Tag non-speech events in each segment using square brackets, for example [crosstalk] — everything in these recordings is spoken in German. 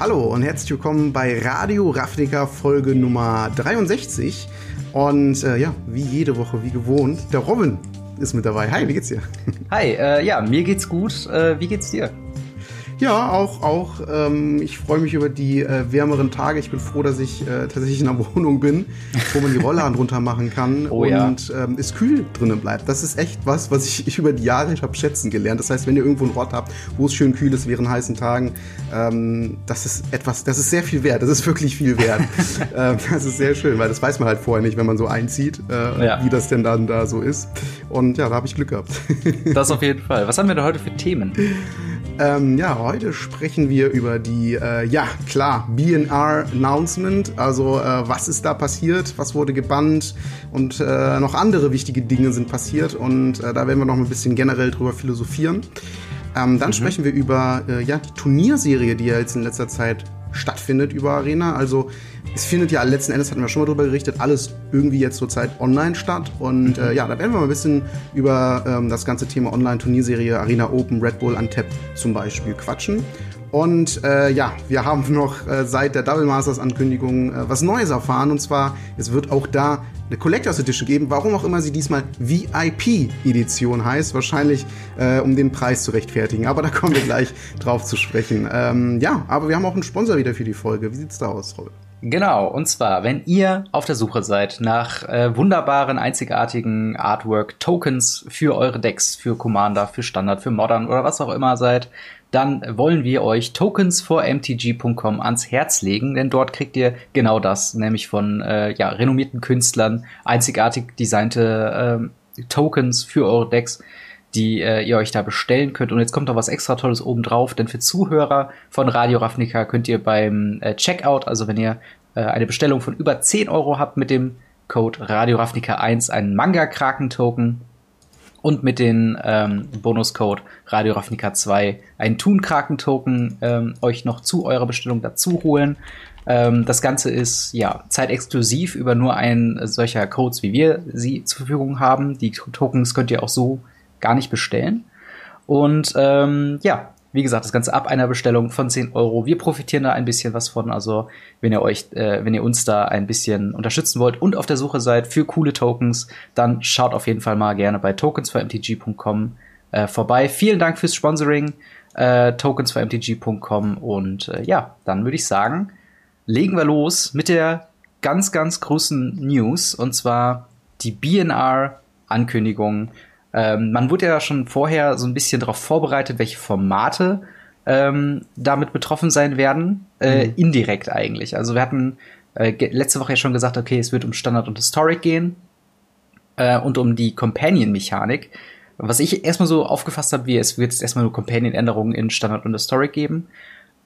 Hallo und herzlich willkommen bei Radio Ravnica Folge Nummer 63. Und äh, ja, wie jede Woche, wie gewohnt, der Robin ist mit dabei. Hi, wie geht's dir? Hi, äh, ja, mir geht's gut. Äh, wie geht's dir? Ja, auch, auch. Ähm, ich freue mich über die äh, wärmeren Tage. Ich bin froh, dass ich äh, tatsächlich in einer [laughs] Wohnung bin, wo man die Rollladen runter machen kann [laughs] oh, und ja. ähm, es kühl drinnen bleibt. Das ist echt was, was ich, ich über die Jahre habe schätzen gelernt. Das heißt, wenn ihr irgendwo einen Ort habt, wo es schön kühl ist während heißen Tagen, ähm, das ist etwas, das ist sehr viel wert. Das ist wirklich viel wert. [laughs] ähm, das ist sehr schön, weil das weiß man halt vorher nicht, wenn man so einzieht, äh, ja. wie das denn dann da so ist. Und ja, da habe ich Glück gehabt. das auf jeden Fall. Was haben wir da heute für Themen? Ähm, ja, heute sprechen wir über die, äh, ja, klar, BNR Announcement. Also, äh, was ist da passiert? Was wurde gebannt? Und äh, noch andere wichtige Dinge sind passiert. Und äh, da werden wir noch ein bisschen generell drüber philosophieren. Ähm, dann mhm. sprechen wir über äh, ja, die Turnierserie, die ja jetzt in letzter Zeit stattfindet über Arena. Also es findet ja letzten Endes, hatten wir schon mal drüber gerichtet, alles irgendwie jetzt zurzeit online statt. Und äh, ja, da werden wir mal ein bisschen über ähm, das ganze Thema Online-Turnierserie Arena Open, Red Bull Untapped zum Beispiel quatschen. Und äh, ja, wir haben [laughs] noch äh, seit der Double Masters Ankündigung äh, was Neues erfahren. Und zwar, es wird auch da eine Collectors Edition geben, warum auch immer sie diesmal VIP Edition heißt. Wahrscheinlich, äh, um den Preis zu rechtfertigen. Aber da kommen wir gleich [laughs] drauf zu sprechen. Ähm, ja, aber wir haben auch einen Sponsor wieder für die Folge. Wie sieht's da aus, Robin? Genau, und zwar, wenn ihr auf der Suche seid nach äh, wunderbaren, einzigartigen Artwork-Tokens für eure Decks, für Commander, für Standard, für Modern oder was auch immer seid, dann wollen wir euch Tokens for MTG.com ans Herz legen, denn dort kriegt ihr genau das, nämlich von äh, ja, renommierten Künstlern einzigartig designte äh, Tokens für eure Decks die äh, ihr euch da bestellen könnt. Und jetzt kommt noch was extra Tolles oben drauf, denn für Zuhörer von Radio Ravnica könnt ihr beim äh, Checkout, also wenn ihr äh, eine Bestellung von über 10 Euro habt mit dem Code Radio Ravnica 1 einen Manga-Kraken-Token und mit dem ähm, Bonuscode Radio Ravnica 2 einen Thun-Kraken-Token ähm, euch noch zu eurer Bestellung dazu holen. Ähm, das Ganze ist ja zeitexklusiv über nur einen solcher Codes, wie wir sie zur Verfügung haben. Die Tokens könnt ihr auch so gar nicht bestellen. Und ähm, ja, wie gesagt, das Ganze ab einer Bestellung von 10 Euro. Wir profitieren da ein bisschen was von. Also, wenn ihr euch, äh, wenn ihr uns da ein bisschen unterstützen wollt und auf der Suche seid für coole Tokens, dann schaut auf jeden Fall mal gerne bei tokens4mtg.com äh, vorbei. Vielen Dank fürs Sponsoring, äh, tokens4mtg.com und äh, ja, dann würde ich sagen, legen wir los mit der ganz, ganz großen News und zwar die BNR Ankündigung ähm, man wurde ja schon vorher so ein bisschen darauf vorbereitet, welche Formate ähm, damit betroffen sein werden. Äh, mhm. Indirekt eigentlich. Also wir hatten äh, letzte Woche ja schon gesagt, okay, es wird um Standard und Historic gehen äh, und um die Companion-Mechanik. Was ich erstmal so aufgefasst habe, wie es wird jetzt erstmal nur Companion-Änderungen in Standard und Historic geben.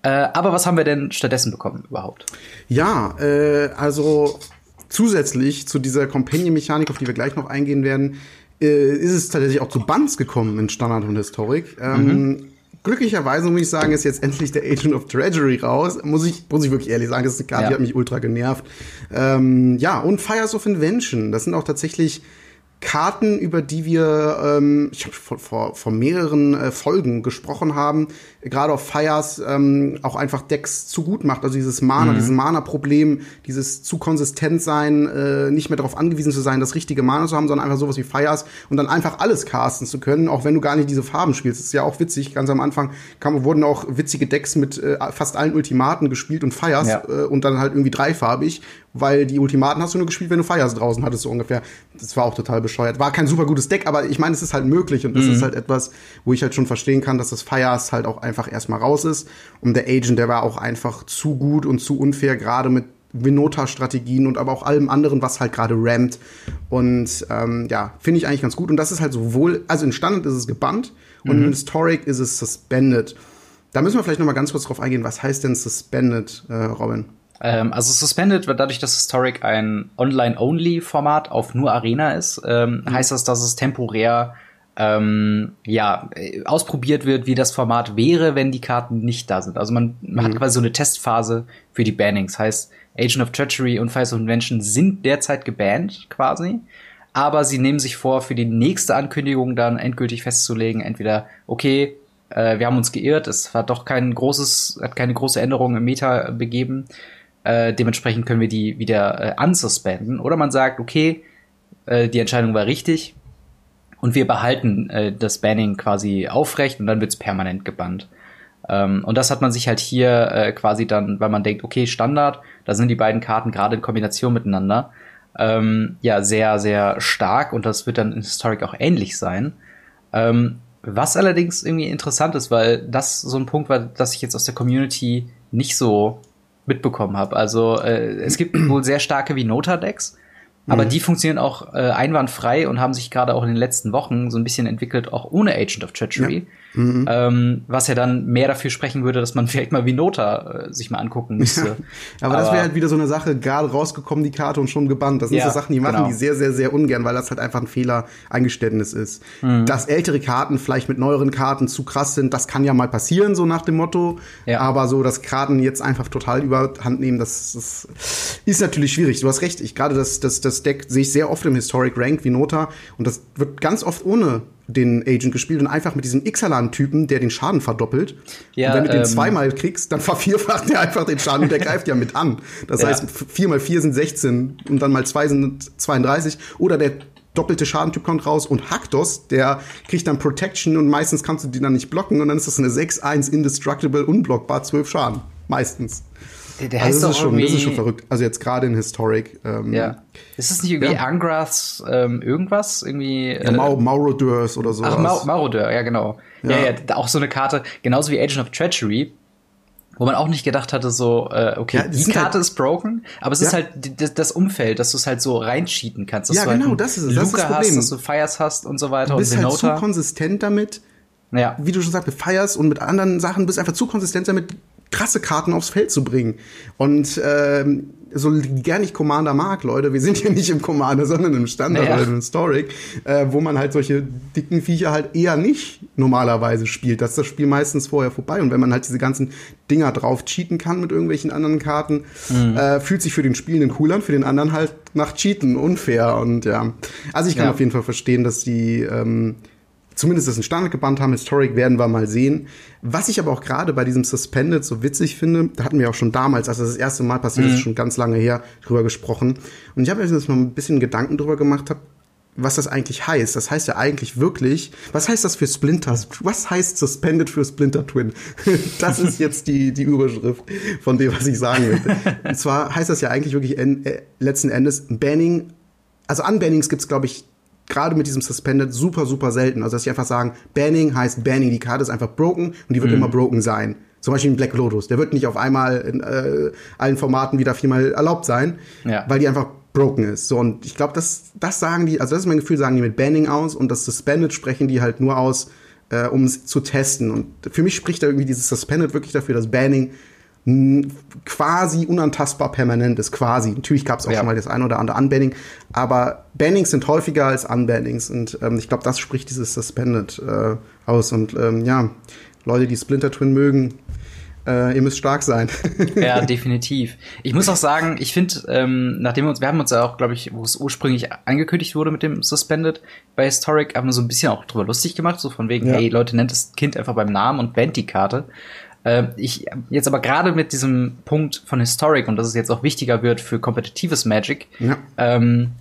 Äh, aber was haben wir denn stattdessen bekommen überhaupt? Ja, äh, also zusätzlich zu dieser Companion-Mechanik, auf die wir gleich noch eingehen werden, äh, ist es tatsächlich auch zu Bands gekommen in Standard und Historik. Ähm, mhm. Glücklicherweise muss ich sagen, ist jetzt endlich der Agent of Treasury raus. Muss ich, muss ich wirklich ehrlich sagen, das ist eine Karte, ja. die hat mich ultra genervt. Ähm, ja, und Fires of Invention. Das sind auch tatsächlich Karten, über die wir, ähm, ich habe vor, vor, vor mehreren äh, Folgen gesprochen haben, gerade auf Fires ähm, auch einfach Decks zu gut macht. Also dieses Mana, mhm. dieses Mana-Problem, dieses zu konsistent sein, äh, nicht mehr darauf angewiesen zu sein, das richtige Mana zu haben, sondern einfach sowas wie Fires und dann einfach alles casten zu können, auch wenn du gar nicht diese Farben spielst. Das ist ja auch witzig. Ganz am Anfang kam, wurden auch witzige Decks mit äh, fast allen Ultimaten gespielt und Fires ja. äh, und dann halt irgendwie dreifarbig weil die Ultimaten hast du nur gespielt, wenn du Fires draußen hattest, so ungefähr. Das war auch total bescheuert. War kein super gutes Deck, aber ich meine, es ist halt möglich und das mhm. ist halt etwas, wo ich halt schon verstehen kann, dass das Fires halt auch einfach erstmal raus ist. Und der Agent, der war auch einfach zu gut und zu unfair, gerade mit Vinota-Strategien und aber auch allem anderen, was halt gerade rammt. Und ähm, ja, finde ich eigentlich ganz gut. Und das ist halt sowohl, also in Standard ist es gebannt und mhm. in Historic ist es suspended. Da müssen wir vielleicht noch mal ganz kurz drauf eingehen. Was heißt denn suspended, äh, Robin? Ähm, also Suspended wird dadurch, dass Historic ein Online-Only-Format auf nur Arena ist, ähm, mhm. heißt das, dass es temporär ähm, ja, ausprobiert wird, wie das Format wäre, wenn die Karten nicht da sind. Also man, man mhm. hat quasi so eine Testphase für die Bannings. Heißt, Agent of Treachery und Fires of Invention sind derzeit gebannt quasi. Aber sie nehmen sich vor, für die nächste Ankündigung dann endgültig festzulegen, entweder, okay, äh, wir haben uns geirrt, es hat doch kein großes, hat keine große Änderung im Meta begeben. Äh, dementsprechend können wir die wieder äh, unsuspenden. Oder man sagt, okay, äh, die Entscheidung war richtig und wir behalten äh, das Banning quasi aufrecht und dann wird's permanent gebannt. Ähm, und das hat man sich halt hier äh, quasi dann, weil man denkt, okay, Standard, da sind die beiden Karten gerade in Kombination miteinander, ähm, ja, sehr, sehr stark und das wird dann in Historic auch ähnlich sein. Ähm, was allerdings irgendwie interessant ist, weil das so ein Punkt war, dass ich jetzt aus der Community nicht so mitbekommen habe. Also äh, es gibt wohl sehr starke Vinota-Decks, aber mhm. die funktionieren auch äh, einwandfrei und haben sich gerade auch in den letzten Wochen so ein bisschen entwickelt, auch ohne Agent of Treachery. Ja. Mhm. Ähm, was ja dann mehr dafür sprechen würde, dass man [laughs] vielleicht mal Vinota äh, sich mal angucken müsste. Ja, aber, aber, das wäre halt wieder so eine Sache, gerade rausgekommen die Karte und schon gebannt. Das sind ja, so Sachen, die machen genau. die sehr, sehr, sehr ungern, weil das halt einfach ein Fehler-Eingeständnis ist. Mhm. Dass ältere Karten vielleicht mit neueren Karten zu krass sind, das kann ja mal passieren, so nach dem Motto. Ja. Aber so, dass Karten jetzt einfach total überhand nehmen, das, das ist natürlich schwierig. Du hast recht, ich gerade das, das, das Deck sehe ich sehr oft im Historic Rank Vinota und das wird ganz oft ohne den Agent gespielt und einfach mit diesem Ixalan-Typen, der den Schaden verdoppelt. Ja, und wenn du ähm, den zweimal kriegst, dann [laughs] vervierfacht er einfach den Schaden und der greift ja mit an. Das ja. heißt, vier mal vier sind 16 und dann mal zwei sind 32. Oder der doppelte Schadentyp kommt raus und Haktos, der kriegt dann Protection und meistens kannst du die dann nicht blocken und dann ist das eine 6-1 Indestructible, unblockbar, 12 Schaden. Meistens. Der, der also heißt das, ist schon, das ist schon verrückt. Also jetzt gerade in Historic. Ähm, ja. Ist das nicht irgendwie ja. Angraths ähm, irgendwas? Irgendwie. Äh, ja, Mau Maurodeurs oder so. Ach, Mau Maurodeur, ja, genau. Ja. ja, ja, auch so eine Karte, genauso wie Agent of Treachery, wo man auch nicht gedacht hatte, so, äh, okay, ja, die Karte halt, ist broken, aber es ja. ist halt das, Umfeld, dass du es halt so reincheaten kannst. Dass ja, du genau, halt das ist es. Das ist das Problem. Hast, dass du Fires hast und so weiter. Du bist und halt zu konsistent damit. Ja. Wie du schon sagst, mit Fires und mit anderen Sachen bist einfach zu konsistent damit, krasse Karten aufs Feld zu bringen. Und ähm, so gern ich Commander mag, Leute, wir sind hier nicht im Commander, sondern im Standard naja. oder im Historic, äh, wo man halt solche dicken Viecher halt eher nicht normalerweise spielt. Das ist das Spiel meistens vorher vorbei. Und wenn man halt diese ganzen Dinger drauf cheaten kann mit irgendwelchen anderen Karten, mhm. äh, fühlt sich für den Spielenden cool an, für den anderen halt nach Cheaten unfair. Und ja, also ich kann ja. auf jeden Fall verstehen, dass die ähm, zumindest das in Standard gebannt haben. Historic werden wir mal sehen. Was ich aber auch gerade bei diesem Suspended so witzig finde, da hatten wir auch schon damals, als das das erste Mal passiert mhm. ist, schon ganz lange her, drüber gesprochen. Und ich habe mir jetzt mal ein bisschen Gedanken drüber gemacht, hab, was das eigentlich heißt. Das heißt ja eigentlich wirklich, was heißt das für Splinter? Was heißt Suspended für Splinter Twin? [laughs] das ist jetzt die, die Überschrift von dem, was ich sagen möchte. Und zwar heißt das ja eigentlich wirklich en, äh, letzten Endes Banning, also Unbannings gibt's glaube ich, gerade mit diesem Suspended super, super selten. Also, dass sie einfach sagen, Banning heißt Banning, die Karte ist einfach broken und die wird mhm. immer broken sein. Zum Beispiel in Black Lotus. Der wird nicht auf einmal in äh, allen Formaten wieder viermal erlaubt sein, ja. weil die einfach broken ist. So, und ich glaube, das, das sagen die, also das ist mein Gefühl, sagen die mit Banning aus und das Suspended sprechen die halt nur aus, äh, um es zu testen. Und für mich spricht da irgendwie dieses Suspended wirklich dafür, dass Banning quasi unantastbar permanent ist, quasi. Natürlich gab es auch ja. schon mal das ein oder andere Unbanning, aber Bannings sind häufiger als Unbannings und ähm, ich glaube, das spricht dieses Suspended äh, aus und ähm, ja, Leute, die Splinter Twin mögen, äh, ihr müsst stark sein. ja, [laughs] definitiv. Ich muss auch sagen, ich finde, ähm, nachdem wir uns, wir haben uns ja auch, glaube ich, wo es ursprünglich angekündigt wurde mit dem Suspended bei Historic, haben wir so ein bisschen auch drüber lustig gemacht, so von wegen, ja. hey, Leute, nennt das Kind einfach beim Namen und bandt die Karte. Äh, ich jetzt aber gerade mit diesem Punkt von Historic und dass es jetzt auch wichtiger wird für kompetitives Magic, ja. ähm,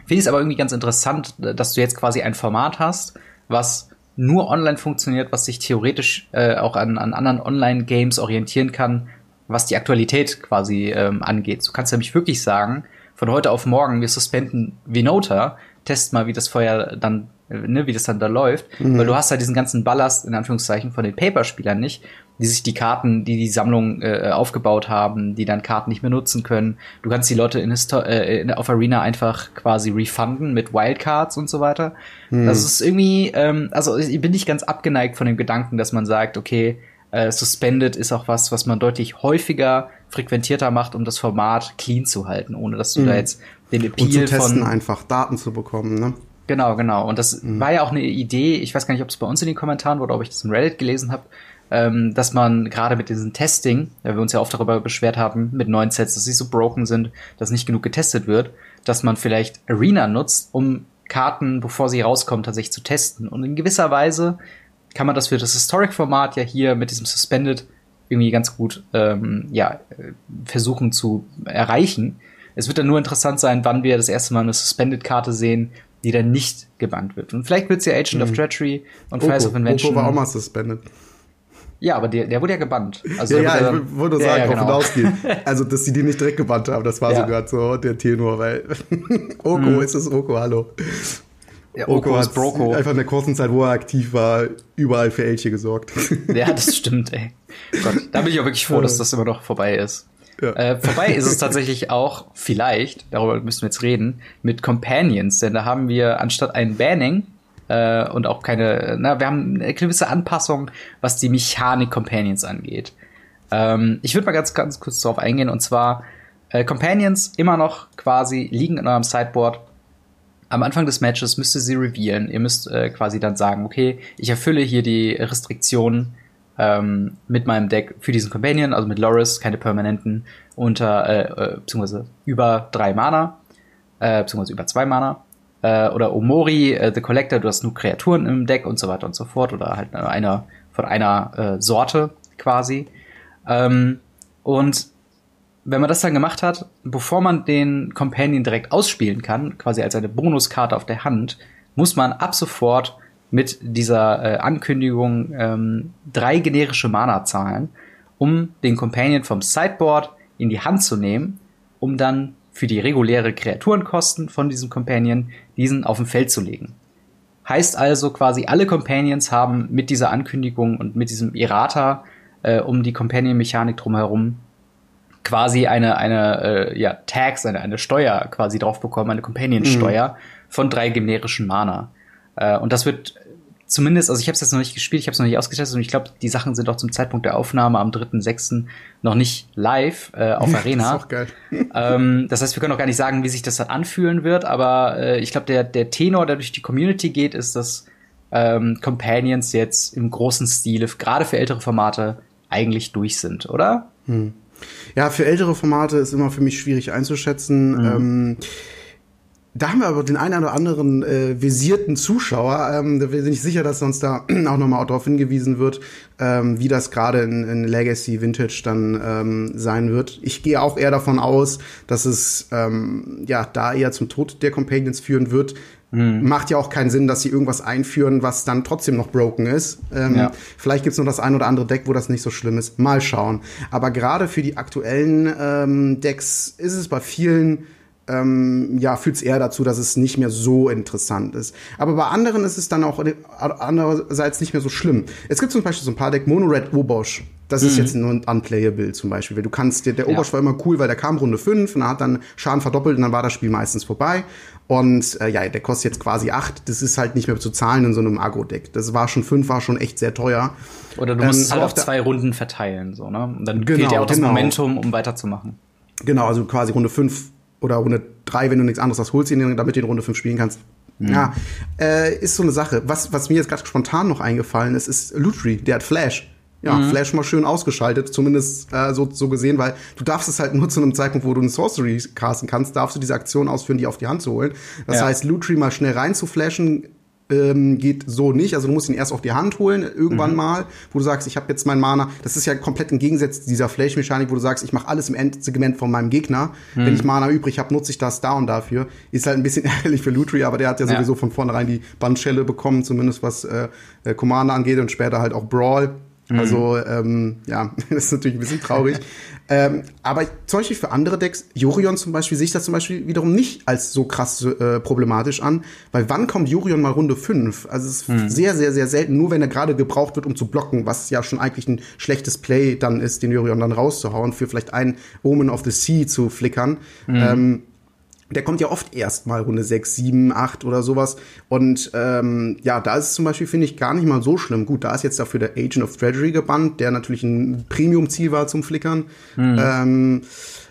finde ich es aber irgendwie ganz interessant, dass du jetzt quasi ein Format hast, was nur online funktioniert, was sich theoretisch äh, auch an, an anderen Online-Games orientieren kann, was die Aktualität quasi ähm, angeht. Du kannst nämlich wirklich sagen, von heute auf morgen, wir suspenden Vinota, test mal, wie das vorher dann ne, wie das dann da läuft, mhm. weil du hast halt diesen ganzen Ballast in Anführungszeichen von den Paperspielern nicht, die sich die Karten, die die Sammlung äh, aufgebaut haben, die dann Karten nicht mehr nutzen können. Du kannst die Leute in, Histo äh, in, auf Arena einfach quasi refunden mit Wildcards und so weiter. Mhm. Das ist irgendwie, ähm, also ich bin nicht ganz abgeneigt von dem Gedanken, dass man sagt, okay, äh, Suspended ist auch was, was man deutlich häufiger, frequentierter macht, um das Format clean zu halten, ohne dass du mhm. da jetzt den Appeal Und zu testen, von einfach Daten zu bekommen, ne? Genau, genau. Und das mhm. war ja auch eine Idee, ich weiß gar nicht, ob es bei uns in den Kommentaren wurde, ob ich das in Reddit gelesen habe, ähm, dass man gerade mit diesem Testing, weil wir uns ja oft darüber beschwert haben, mit neuen Sets, dass sie so broken sind, dass nicht genug getestet wird, dass man vielleicht Arena nutzt, um Karten, bevor sie rauskommen, tatsächlich zu testen. Und in gewisser Weise kann man das für das Historic-Format ja hier mit diesem Suspended irgendwie ganz gut ähm, ja, versuchen zu erreichen. Es wird dann nur interessant sein, wann wir das erste Mal eine Suspended-Karte sehen, die dann nicht gebannt wird. Und vielleicht wird es ja Agent mhm. of Treachery und Fires of Invention. Oko war auch mal suspended. Ja, aber der, der wurde ja gebannt. Also ja, ja, ich wollte nur sagen, ja, genau. ausgehen. [laughs] Also, dass sie die nicht direkt gebannt haben, das war ja. sogar so der Tenor, weil [laughs] Oko mhm. ist es Oko, hallo. Ja, Oko, Oko ist Broko. Einfach in der kurzen Zeit, wo er aktiv war, überall für Elche gesorgt. Ja, das stimmt, ey. Gott, da bin ich auch wirklich froh, [laughs] dass das immer noch vorbei ist. Ja. Äh, vorbei ist es tatsächlich auch, vielleicht, darüber müssen wir jetzt reden, mit Companions, denn da haben wir anstatt ein Banning äh, und auch keine, na, wir haben eine gewisse Anpassung, was die Mechanik Companions angeht. Ähm, ich würde mal ganz, ganz kurz darauf eingehen und zwar äh, Companions immer noch quasi liegen in eurem Sideboard. Am Anfang des Matches müsst ihr sie revealen. Ihr müsst äh, quasi dann sagen, okay, ich erfülle hier die Restriktionen ähm, mit meinem Deck für diesen Companion, also mit Loris, keine permanenten, unter, äh, äh, beziehungsweise über drei Mana, äh, beziehungsweise über zwei Mana. Äh, oder Omori, äh, The Collector, du hast nur Kreaturen im Deck und so weiter und so fort. Oder halt einer von einer äh, Sorte quasi. Ähm, und wenn man das dann gemacht hat, bevor man den Companion direkt ausspielen kann, quasi als eine Bonuskarte auf der Hand, muss man ab sofort mit dieser äh, Ankündigung ähm, drei generische Mana zahlen, um den Companion vom Sideboard in die Hand zu nehmen, um dann für die reguläre Kreaturenkosten von diesem Companion diesen auf dem Feld zu legen. Heißt also quasi, alle Companions haben mit dieser Ankündigung und mit diesem Errata äh, um die Companion-Mechanik drumherum quasi eine, eine äh, ja, Tax, eine, eine Steuer quasi drauf bekommen, eine Companion-Steuer mhm. von drei generischen Mana. Äh, und das wird zumindest, also ich habe es jetzt noch nicht gespielt, ich habe es noch nicht ausgetestet und ich glaube, die Sachen sind auch zum Zeitpunkt der Aufnahme am 3.6. noch nicht live äh, auf Arena. das ist auch geil. [laughs] ähm, das heißt, wir können auch gar nicht sagen, wie sich das dann anfühlen wird, aber äh, ich glaube, der, der Tenor, der durch die Community geht, ist, dass ähm, Companions jetzt im großen Stile, gerade für ältere Formate, eigentlich durch sind, oder? Hm. Ja, für ältere Formate ist immer für mich schwierig einzuschätzen. Mhm. Ähm, da haben wir aber den einen oder anderen äh, visierten Zuschauer. Ähm, da bin ich sicher, dass uns da [clears throat] auch nochmal darauf hingewiesen wird, ähm, wie das gerade in, in Legacy Vintage dann ähm, sein wird. Ich gehe auch eher davon aus, dass es ähm, ja da eher zum Tod der Companions führen wird. Mhm. Macht ja auch keinen Sinn, dass sie irgendwas einführen, was dann trotzdem noch broken ist. Ähm, ja. Vielleicht gibt's noch das ein oder andere Deck, wo das nicht so schlimm ist. Mal schauen. Aber gerade für die aktuellen ähm, Decks ist es bei vielen ähm, ja, führt es eher dazu, dass es nicht mehr so interessant ist. Aber bei anderen ist es dann auch andererseits nicht mehr so schlimm. Es gibt zum Beispiel so ein paar Deck Mono Red Obosch. Das mhm. ist jetzt ein Unplayable zum Beispiel. Du kannst, der, der Obosch ja. war immer cool, weil der kam Runde 5 und hat dann Schaden verdoppelt und dann war das Spiel meistens vorbei. Und äh, ja, der kostet jetzt quasi 8. Das ist halt nicht mehr zu zahlen in so einem Agro-Deck. Das war schon 5, war schon echt sehr teuer. Oder du musst ähm, es halt auf zwei Runden verteilen, so, ne? Und dann genau, fehlt ja auch das genau. Momentum, um weiterzumachen. Genau, also quasi Runde 5 oder Runde 3, wenn du nichts anderes hast, holst ihn, damit du in Runde 5 spielen kannst. Mhm. Ja, äh, ist so eine Sache. Was, was mir jetzt gerade spontan noch eingefallen ist, ist Lutri, der hat Flash. Ja, mhm. Flash mal schön ausgeschaltet, zumindest äh, so, so gesehen, weil du darfst es halt nur zu einem Zeitpunkt, wo du eine Sorcery casten kannst, darfst du diese Aktion ausführen, die auf die Hand zu holen. Das ja. heißt, Lutri mal schnell rein zu flashen, ähm, geht so nicht. Also du musst ihn erst auf die Hand holen, irgendwann mhm. mal, wo du sagst, ich habe jetzt mein Mana. Das ist ja komplett im Gegensatz dieser Flash-Mechanik, wo du sagst, ich mache alles im Endsegment von meinem Gegner. Mhm. Wenn ich Mana übrig habe, nutze ich das da und dafür. Ist halt ein bisschen [laughs] ärgerlich für Lutri, aber der hat ja, ja. sowieso von vornherein die Bandschelle bekommen, zumindest was äh, äh Commander angeht und später halt auch Brawl. Mhm. Also, ähm, ja, [laughs] das ist natürlich ein bisschen traurig. [laughs] ähm, aber zum Beispiel für andere Decks, Jurion zum Beispiel, sehe ich das zum Beispiel wiederum nicht als so krass äh, problematisch an, weil wann kommt Jurion mal Runde 5? Also es ist mhm. sehr, sehr, sehr selten, nur wenn er gerade gebraucht wird, um zu blocken, was ja schon eigentlich ein schlechtes Play dann ist, den Jurion dann rauszuhauen, für vielleicht ein Omen of the Sea zu flickern. Mhm. Ähm, der kommt ja oft erst mal Runde 6, 7, 8 oder sowas. Und ähm, ja, da ist es zum Beispiel, finde ich, gar nicht mal so schlimm. Gut, da ist jetzt dafür der Agent of Treasury gebannt, der natürlich ein Premium-Ziel war zum Flickern. Mhm. Ähm,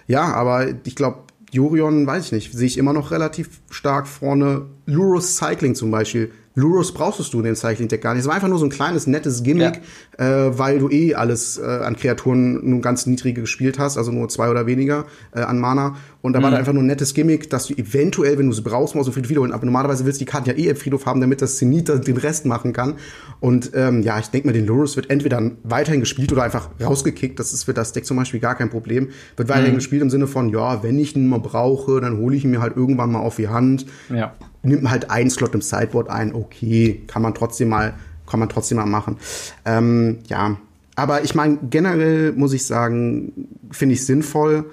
ja, aber ich glaube, Jurion, weiß ich nicht, sehe ich immer noch relativ stark vorne. Lurus Cycling zum Beispiel, Lurus brauchst du in dem Cycling-Deck gar nicht. Es war einfach nur so ein kleines, nettes Gimmick, ja. äh, weil du eh alles äh, an Kreaturen nur ganz niedrige gespielt hast, also nur zwei oder weniger äh, an Mana. Und da mhm. war da einfach nur ein nettes Gimmick, dass du eventuell, wenn du es brauchst, mal aus dem Friedhof wiederholen. Aber normalerweise willst du die Karten ja eh im Friedhof haben, damit das Zenit den Rest machen kann. Und ähm, ja, ich denke mal, den Lurus wird entweder weiterhin gespielt oder einfach rausgekickt. Das ist für das Deck zum Beispiel gar kein Problem. Wird weiterhin mhm. gespielt im Sinne von, ja, wenn ich ihn mal brauche, dann hole ich ihn mir halt irgendwann mal auf die Hand. Ja. Nimmt halt einen Slot im Sideboard ein, okay, kann man trotzdem mal, kann man trotzdem mal machen. Ähm, ja, aber ich meine, generell muss ich sagen, finde ich sinnvoll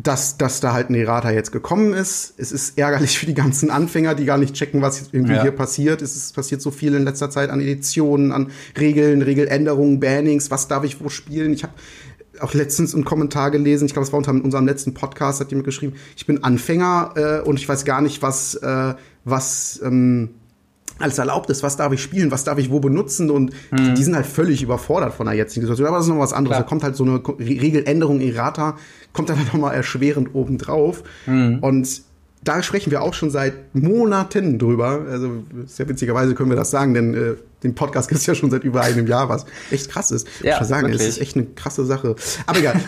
dass, dass da halt ein Errata jetzt gekommen ist. Es ist ärgerlich [laughs] für die ganzen Anfänger, die gar nicht checken, was irgendwie ja. hier passiert. Es ist passiert so viel in letzter Zeit an Editionen, an Regeln, Regeländerungen, Bannings, was darf ich wo spielen. Ich habe auch letztens einen Kommentar gelesen, ich glaube, es war unter unserem letzten Podcast, hat jemand geschrieben, ich bin Anfänger äh, und ich weiß gar nicht, was, äh, was ähm, alles erlaubt ist, was darf ich spielen, was darf ich wo benutzen und mhm. die sind halt völlig überfordert von der jetzigen Situation. Aber das ist noch was anderes. Klar. Da kommt halt so eine Regeländerung Errata, kommt dann halt noch mal erschwerend obendrauf. Mhm. Und da sprechen wir auch schon seit Monaten drüber. Also sehr witzigerweise können wir das sagen, denn äh, den Podcast gibt es ja schon seit über einem Jahr, was echt krass ist. Ja, ich muss sagen, es ist echt eine krasse Sache. Aber egal.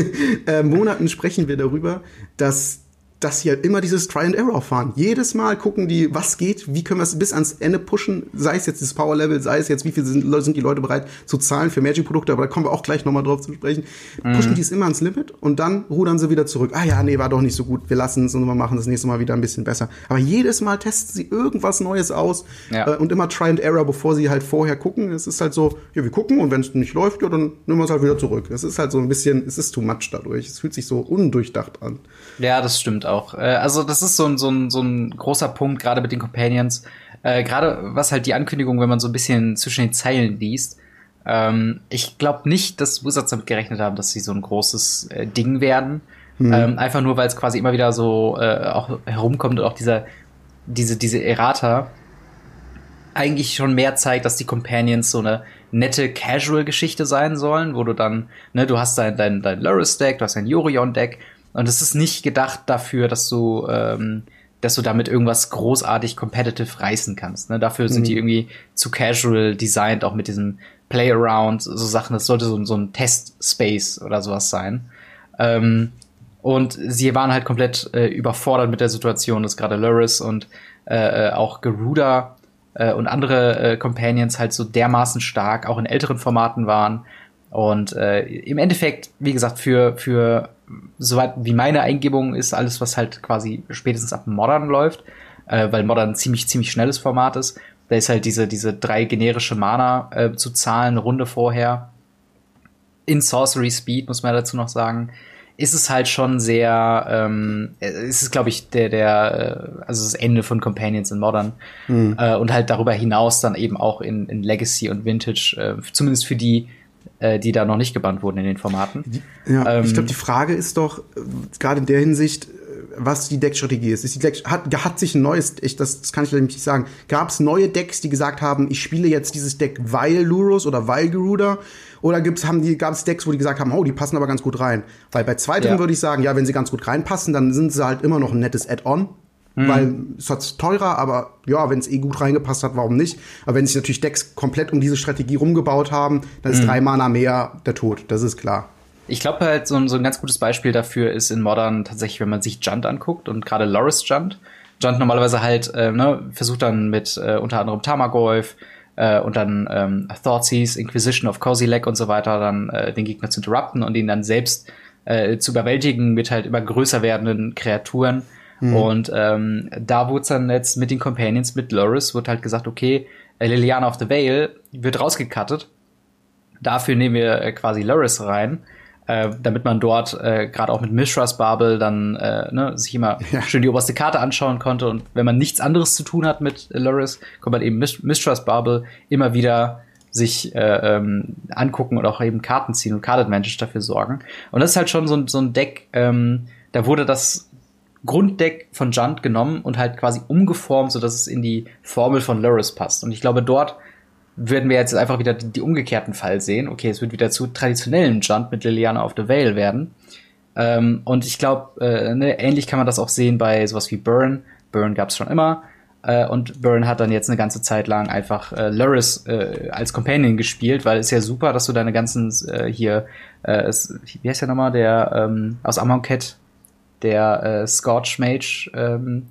[laughs] äh, Monaten sprechen wir darüber, dass dass sie halt immer dieses Try and Error fahren. Jedes Mal gucken die, was geht, wie können wir es bis ans Ende pushen, sei es jetzt das Power Level, sei es jetzt, wie viel sind, sind die Leute bereit zu zahlen für Magic-Produkte, aber da kommen wir auch gleich nochmal drauf zu sprechen. Mhm. Pushen die es immer ans Limit und dann rudern sie wieder zurück. Ah ja, nee, war doch nicht so gut, wir lassen es und wir machen das nächste Mal wieder ein bisschen besser. Aber jedes Mal testen sie irgendwas Neues aus ja. äh, und immer Try and Error, bevor sie halt vorher gucken. Es ist halt so, ja, wir gucken und wenn es nicht läuft, ja, dann nehmen wir es halt wieder zurück. Es ist halt so ein bisschen, es ist too much dadurch. Es fühlt sich so undurchdacht an. Ja, das stimmt auch. Äh, also das ist so ein, so ein, so ein großer Punkt, gerade mit den Companions. Äh, gerade was halt die Ankündigung, wenn man so ein bisschen zwischen den Zeilen liest. Ähm, ich glaube nicht, dass Wizards damit gerechnet haben, dass sie so ein großes äh, Ding werden. Mhm. Ähm, einfach nur, weil es quasi immer wieder so äh, auch herumkommt und auch dieser, diese, diese Errata eigentlich schon mehr zeigt, dass die Companions so eine nette Casual-Geschichte sein sollen, wo du dann, ne, du hast dein, dein, dein Loris-Deck, du hast dein Yorion-Deck und es ist nicht gedacht dafür, dass du, ähm, dass du damit irgendwas großartig competitive reißen kannst. Ne? Dafür sind die mhm. irgendwie zu casual designed, auch mit diesem Play-Around, so Sachen. Das sollte so, so ein Test-Space oder sowas sein. Ähm, und sie waren halt komplett äh, überfordert mit der Situation, dass gerade Luris und äh, äh, auch Garuda äh, und andere äh, Companions halt so dermaßen stark auch in älteren Formaten waren. Und äh, im Endeffekt, wie gesagt, für, für soweit wie meine Eingebung ist, alles, was halt quasi spätestens ab Modern läuft, äh, weil Modern ein ziemlich, ziemlich schnelles Format ist. Da ist halt diese, diese drei generische Mana äh, zu zahlen, eine Runde vorher. In Sorcery Speed, muss man dazu noch sagen, ist es halt schon sehr, ähm, ist es, glaube ich, der, der, äh, also das Ende von Companions in Modern. Mhm. Äh, und halt darüber hinaus dann eben auch in, in Legacy und Vintage, äh, zumindest für die, äh, die da noch nicht gebannt wurden in den Formaten. Ja, ähm, ich glaube, die Frage ist doch, äh, gerade in der Hinsicht, äh, was die Deckstrategie ist. ist die Deck, hat, hat sich ein neues, ich, das, das kann ich nämlich nicht sagen, gab es neue Decks, die gesagt haben, ich spiele jetzt dieses Deck weil Luros oder weil Geruda? Oder gibt's, haben die, gab es Decks, wo die gesagt haben, oh, die passen aber ganz gut rein? Weil bei zweiterem ja. würde ich sagen, ja, wenn sie ganz gut reinpassen, dann sind sie halt immer noch ein nettes Add-on. Mhm. Weil es hat teurer, aber ja, wenn es eh gut reingepasst hat, warum nicht? Aber wenn sich natürlich Decks komplett um diese Strategie rumgebaut haben, dann ist mhm. drei Mana mehr der Tod. Das ist klar. Ich glaube halt, so, so, ein ganz gutes Beispiel dafür ist in Modern tatsächlich, wenn man sich Junt anguckt und gerade Loris Junt. Junt normalerweise halt, äh, ne, versucht dann mit äh, unter anderem Tamagolf äh, und dann ähm, Thoughtseize, Inquisition of Kozilek und so weiter, dann äh, den Gegner zu interrupten und ihn dann selbst äh, zu überwältigen mit halt immer größer werdenden Kreaturen Mhm. Und ähm, da wurde es dann jetzt mit den Companions, mit Loris, wird halt gesagt, okay, äh, Liliana of the Vale wird rausgekattet. Dafür nehmen wir äh, quasi Loris rein, äh, damit man dort äh, gerade auch mit Mishras Babel dann äh, ne, sich immer [laughs] ja. schön die oberste Karte anschauen konnte. Und wenn man nichts anderes zu tun hat mit äh, Loris, kommt man eben Mishras Babel immer wieder sich äh, ähm, angucken und auch eben Karten ziehen und Card Advantage dafür sorgen. Und das ist halt schon so, so ein Deck, ähm, da wurde das Grunddeck von Junt genommen und halt quasi umgeformt, so dass es in die Formel von Loris passt. Und ich glaube, dort würden wir jetzt einfach wieder die, die umgekehrten Fall sehen. Okay, es wird wieder zu traditionellen Junt mit Liliana of the Vale werden. Ähm, und ich glaube, äh, ne, ähnlich kann man das auch sehen bei sowas wie Burn. Burn gab es schon immer. Äh, und Burn hat dann jetzt eine ganze Zeit lang einfach äh, Luris äh, als Companion gespielt, weil es ja super, dass du deine ganzen äh, hier, äh, wie heißt der nochmal, der ähm, aus Amonkhet, der äh, Scorch Mage, ähm,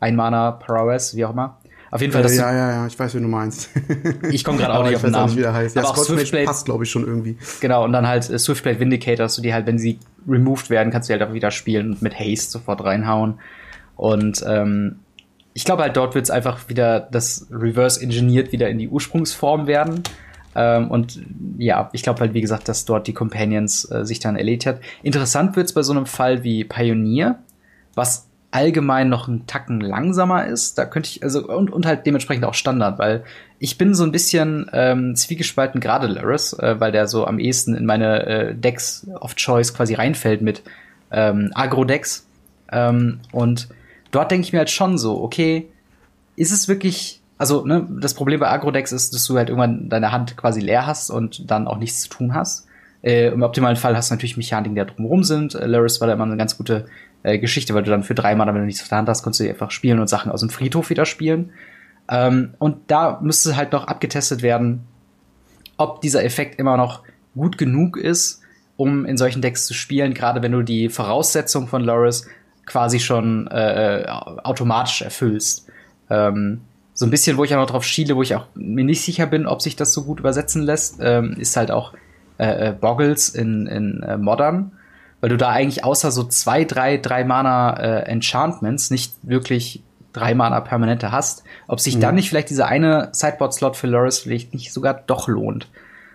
Einmana Prowess, wie auch immer. Auf jeden Fall, Äh, dass ja, ja, ja, ich weiß, wie du meinst. [laughs] ich komme gerade auch nicht ich auf den Namen. nicht, wie der heißt. Ja, Aber auch Scotch Mage Swiftblade, passt, glaube ich, schon irgendwie. genau, und dann halt äh, Swiftblade Vindicator, dass du die halt, wenn sie removed werden, kannst du halt auch wieder spielen und mit Haste sofort reinhauen. Und ähm, ich glaube halt, dort wird es einfach wieder das Reverse engineert wieder in die Ursprungsform werden. Ähm, und ja, ich glaube halt, wie gesagt, dass dort die Companions äh, sich dann erledigt hat. Interessant wird es bei so einem Fall wie Pioneer, was allgemein noch einen Tacken langsamer ist. Da könnte ich, also, und, und halt dementsprechend auch Standard, weil ich bin so ein bisschen ähm, zwiegespalten, gerade Laris, äh, weil der so am ehesten in meine äh, Decks of Choice quasi reinfällt mit ähm, Agro-Decks. Ähm, und dort denke ich mir halt schon so, okay, ist es wirklich, also ne, das Problem bei Agro-Decks ist, dass du halt irgendwann deine Hand quasi leer hast und dann auch nichts zu tun hast. Äh, Im optimalen Fall hast du natürlich Mechaniken, die da drumherum sind. Äh, Laris war da immer eine ganz gute äh, Geschichte, weil du dann für drei Mal, wenn du nichts auf der Hand hast, konntest du einfach spielen und Sachen aus dem Friedhof wieder spielen. Ähm, und da müsste halt noch abgetestet werden, ob dieser Effekt immer noch gut genug ist, um in solchen Decks zu spielen, gerade wenn du die Voraussetzung von Loris quasi schon äh, automatisch erfüllst. Ähm, so ein bisschen, wo ich auch noch drauf schiele, wo ich auch mir nicht sicher bin, ob sich das so gut übersetzen lässt, ähm, ist halt auch äh, äh, Boggles in, in äh, Modern, weil du da eigentlich außer so zwei, drei, drei Mana äh, Enchantments nicht wirklich drei Mana Permanente hast, ob sich Mhm. dann nicht vielleicht dieser eine Sideboard-Slot für Loris vielleicht nicht sogar doch lohnt.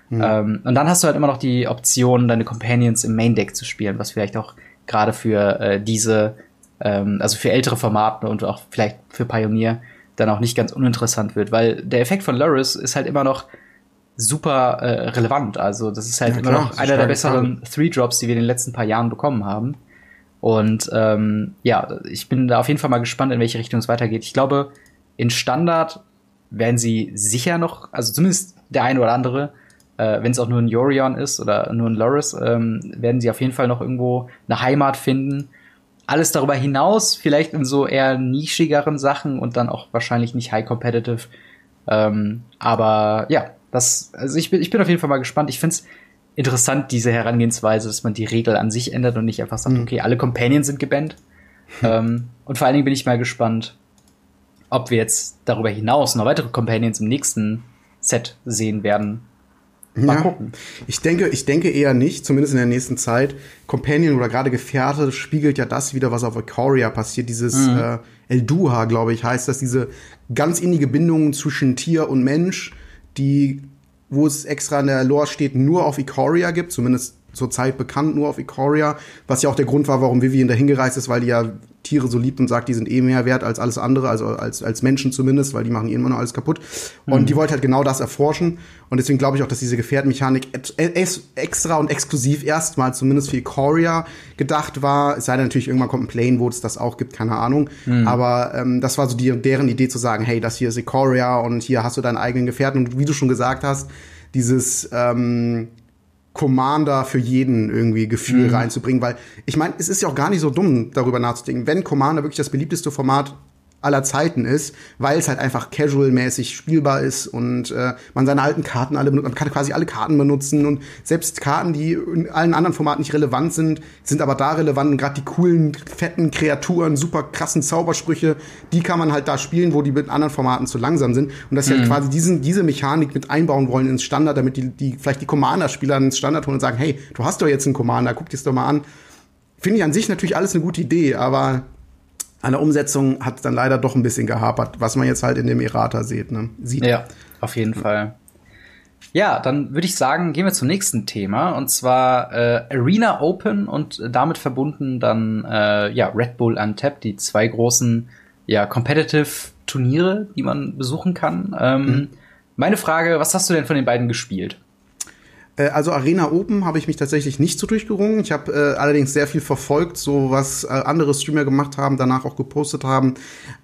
Mhm. Ähm, und dann hast du halt immer noch die Option, deine Companions im Main Deck zu spielen, was vielleicht auch gerade für äh, diese, ähm, also für ältere Formate und auch vielleicht für Pioneer dann auch nicht ganz uninteressant wird, weil der Effekt von Luris ist halt immer noch super äh, relevant. Also das ist halt Ja, immer klar, noch einer der besseren Three Drops, die wir in den letzten paar Jahren bekommen haben. Und ähm, ja, ich bin da auf jeden Fall mal gespannt, in welche Richtung es weitergeht. Ich glaube, in Standard werden sie sicher noch, also zumindest der eine oder andere, äh, wenn es auch nur ein Yorion ist oder nur ein Loris, ähm, werden sie auf jeden Fall noch irgendwo eine Heimat finden. Alles darüber hinaus, vielleicht in so eher nischigeren Sachen und dann auch wahrscheinlich nicht high competitive. Ähm, aber ja, das, also ich bin, ich bin auf jeden Fall mal gespannt. Ich find's interessant, diese Herangehensweise, dass man die Regel an sich ändert und nicht einfach sagt, Mhm. okay, alle Companions sind gebannt. [laughs] ähm, und vor allen Dingen bin ich mal gespannt, ob wir jetzt darüber hinaus noch weitere Companions im nächsten Set sehen werden. Mal Ja. gucken. Ich denke, ich denke eher nicht, zumindest in der nächsten Zeit. Companion oder gerade Gefährte spiegelt ja das wieder, was auf Ikoria passiert. Dieses Mhm. äh, Elduha, glaube ich, heißt das, diese ganz innige Bindung zwischen Tier und Mensch, die, wo es extra in der Lore steht, nur auf Ikoria gibt, zumindest zurzeit bekannt nur auf Ikoria, was ja auch der Grund war, warum Vivian dahin gereist ist, weil die ja Tiere so liebt und sagt, die sind eh mehr wert als alles andere, also als, als Menschen zumindest, weil die machen eh immer noch alles kaputt. Und die wollte halt genau das erforschen. Und deswegen glaube ich auch, dass diese Gefährtenmechanik es- extra und exklusiv erstmal zumindest für Ikoria gedacht war. Es sei denn natürlich, irgendwann kommt ein Plane, wo es das auch gibt, keine Ahnung. Aber ähm, das war so die, deren Idee zu sagen, hey, das hier ist Ikoria und hier hast du deinen eigenen Gefährten. Und wie du schon gesagt hast, dieses ähm, Commander für jeden irgendwie Gefühl Mhm. reinzubringen, weil ich meine, es ist ja auch gar nicht so dumm, darüber nachzudenken, wenn Commander wirklich das beliebteste Format aller Zeiten ist, weil es halt einfach casual-mäßig spielbar ist und äh, man seine alten Karten alle benutzt, man kann quasi alle Karten benutzen und selbst Karten, die in allen anderen Formaten nicht relevant sind, sind aber da relevant. Und gerade die coolen, fetten Kreaturen, super krassen Zaubersprüche, die kann man halt da spielen, wo die mit anderen Formaten zu langsam sind. Und dass sie halt quasi diesen, diese Mechanik mit einbauen wollen ins Standard, damit die, die vielleicht die Commander-Spieler ins Standard holen und sagen, hey, du hast doch jetzt einen Commander, guck dir's doch mal an. Finde ich an sich natürlich alles eine gute Idee, aber an der Umsetzung hat dann leider doch ein bisschen gehapert, was man jetzt halt in dem Errata sieht. Ne? sieht. Ja, auf jeden Fall. Ja, dann würde ich sagen, gehen wir zum nächsten Thema und zwar äh, Arena Open und damit verbunden dann äh, ja Red Bull Untapped, die zwei großen ja Competitive Turniere, die man besuchen kann. Ähm, Meine Frage, was hast du denn von den beiden gespielt? Äh, Also Arena Open habe ich mich tatsächlich nicht so durchgerungen. Ich habe äh, allerdings sehr viel verfolgt, so was äh, andere Streamer gemacht haben, danach auch gepostet haben.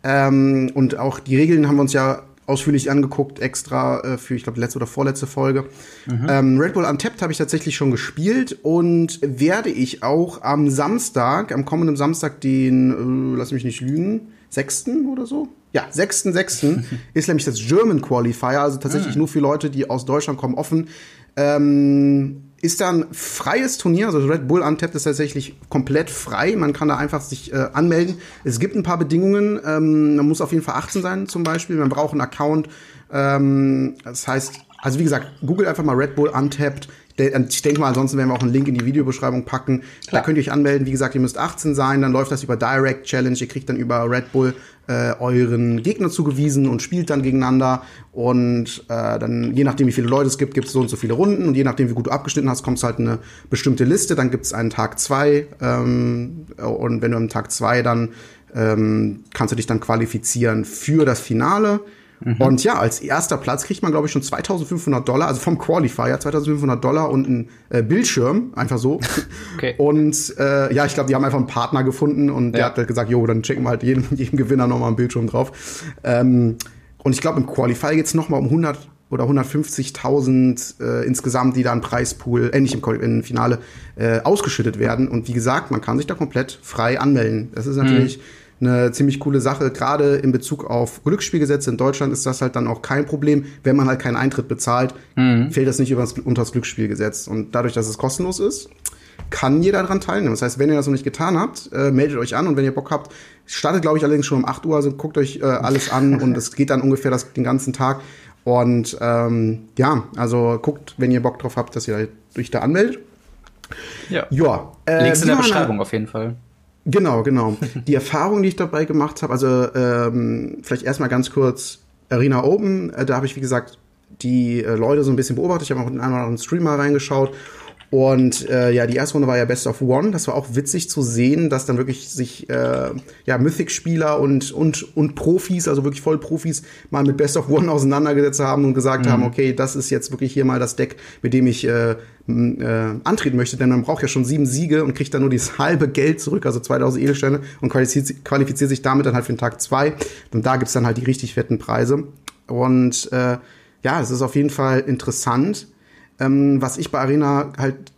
Ähm, und auch die Regeln haben wir uns ja ausführlich angeguckt, extra äh, für, ich glaube, letzte oder vorletzte Folge. Mhm. Ähm, Red Bull Untapped habe ich tatsächlich schon gespielt und werde ich auch am Samstag, am kommenden Samstag, den, äh, lass mich nicht lügen, 6. oder so? Ja, 6.6. [laughs] ist nämlich das German Qualifier, also tatsächlich mhm. nur für Leute, die aus Deutschland kommen, offen. Ähm, ist da ein freies Turnier, also Red Bull Untapped ist tatsächlich komplett frei. Man kann da einfach sich äh, anmelden. Es gibt ein paar Bedingungen. Ähm, man muss auf jeden Fall 18 sein, zum Beispiel. Man braucht einen Account. Ähm, das heißt, also wie gesagt, google einfach mal Red Bull Untapped. Ich denke mal, ansonsten werden wir auch einen Link in die Videobeschreibung packen. Klar. Da könnt ihr euch anmelden. Wie gesagt, ihr müsst 18 sein. Dann läuft das über Direct Challenge. Ihr kriegt dann über Red Bull äh, euren Gegner zugewiesen und spielt dann gegeneinander. Und äh, dann, je nachdem, wie viele Leute es gibt, gibt es so und so viele Runden. Und je nachdem, wie gut du abgeschnitten hast, kommt halt eine bestimmte Liste. Dann gibt es einen Tag zwei. Ähm, und wenn du am Tag zwei dann ähm, kannst du dich dann qualifizieren für das Finale. Mhm. Und ja, als erster Platz kriegt man, glaube ich, schon 2500 Dollar, also vom Qualifier 2500 Dollar und ein äh, Bildschirm, einfach so. [laughs] Okay. Und äh, ja, ich glaube, die haben einfach einen Partner gefunden und ja. der hat halt gesagt, jo, dann checken wir halt jedem, [laughs] jedem Gewinner nochmal einen Bildschirm drauf. Ähm, und ich glaube, im Qualifier geht's noch mal um 100 oder 150.000 äh, insgesamt, die da im Preispool, äh, nicht im, im Finale, äh, ausgeschüttet werden. Und wie gesagt, man kann sich da komplett frei anmelden. Das ist natürlich mhm eine ziemlich coole Sache. Gerade in Bezug auf Glücksspielgesetze in Deutschland ist das halt dann auch kein Problem. Wenn man halt keinen Eintritt bezahlt, mhm. fällt das nicht unter das Glücksspielgesetz. Und dadurch, dass es kostenlos ist, kann jeder daran teilnehmen. Das heißt, wenn ihr das noch nicht getan habt, äh, meldet euch an und wenn ihr Bock habt, startet, glaube ich, allerdings schon um 8 Uhr, also guckt euch äh, alles an [laughs] und es geht dann ungefähr das, den ganzen Tag. Und ähm, ja, also guckt, wenn ihr Bock drauf habt, dass ihr euch da anmeldet. Ja. Ja. Äh, Links in der Beschreibung auf jeden Fall. Genau, genau. Die [laughs] Erfahrung, die ich dabei gemacht habe, also ähm, vielleicht erstmal ganz kurz Arena Open, äh, da habe ich, wie gesagt, die äh, Leute so ein bisschen beobachtet. Ich habe auch in einen oder anderen Streamer reingeschaut und äh, ja, die erste Runde war ja Best of One. Das war auch witzig zu sehen, dass dann wirklich sich äh, ja Mythic-Spieler und und und Profis, also wirklich Vollprofis, mal mit Best of One [laughs] auseinandergesetzt haben und gesagt mhm. haben, okay, das ist jetzt wirklich hier mal das Deck, mit dem ich äh, äh, antreten möchte, denn man braucht ja schon sieben Siege und kriegt dann nur dieses [laughs] halbe Geld zurück, also 2000 Edelsteine und qualifiziert, qualifiziert sich damit dann halt für den Tag zwei. Und da gibt's dann halt die richtig fetten Preise. Und äh, ja, es ist auf jeden Fall interessant ähm, was ich bei Arena halt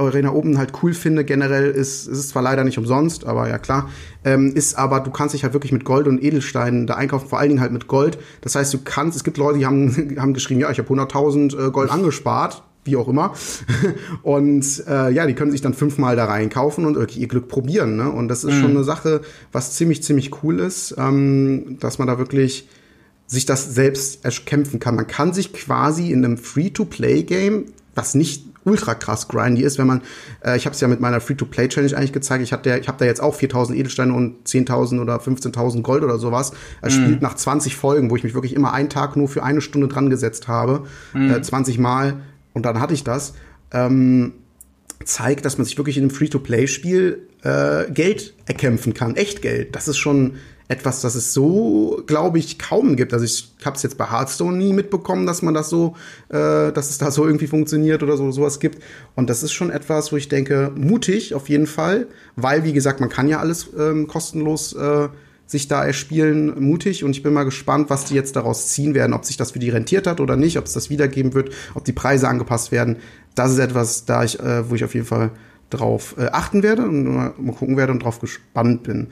Arena oben halt cool finde generell ist, ist es zwar leider nicht umsonst, aber ja klar, ähm, ist aber du kannst dich halt wirklich mit Gold und Edelsteinen da einkaufen, vor allen Dingen halt mit Gold. Das heißt, du kannst, es gibt Leute, die haben, [laughs] haben geschrieben, ja, ich habe 100.000 äh, Gold angespart, wie auch immer. [laughs] und äh, ja, die können sich dann fünfmal da reinkaufen und ihr Glück probieren. Ne? Und das ist mhm. schon eine Sache, was ziemlich, ziemlich cool ist, ähm, dass man da wirklich sich das selbst erkämpfen kann. Man kann sich quasi in einem Free-to-Play-Game, was nicht ultra krass grindy ist, wenn man, äh, ich habe es ja mit meiner Free-to-Play-Challenge eigentlich gezeigt, ich habe ich hab da jetzt auch 4.000 Edelsteine und 10.000 oder 15.000 Gold oder sowas. Er mhm. spielt nach 20 Folgen, wo ich mich wirklich immer einen Tag nur für eine Stunde dran gesetzt habe, mhm. äh, 20 Mal und dann hatte ich das. Ähm, zeigt, dass man sich wirklich in einem Free-to-Play-Spiel äh, Geld erkämpfen kann, echt Geld. Das ist schon etwas, das es so, glaube ich, kaum gibt. Also ich habe es jetzt bei Hearthstone nie mitbekommen, dass man das so, äh, dass es da so irgendwie funktioniert oder so sowas gibt. Und das ist schon etwas, wo ich denke, mutig auf jeden Fall, weil wie gesagt, man kann ja alles ähm, kostenlos äh, sich da erspielen, mutig. Und ich bin mal gespannt, was die jetzt daraus ziehen werden, ob sich das für die rentiert hat oder nicht, ob es das wiedergeben wird, ob die Preise angepasst werden. Das ist etwas, da ich, äh, wo ich auf jeden Fall drauf äh, achten werde und mal, mal gucken werde und drauf gespannt bin.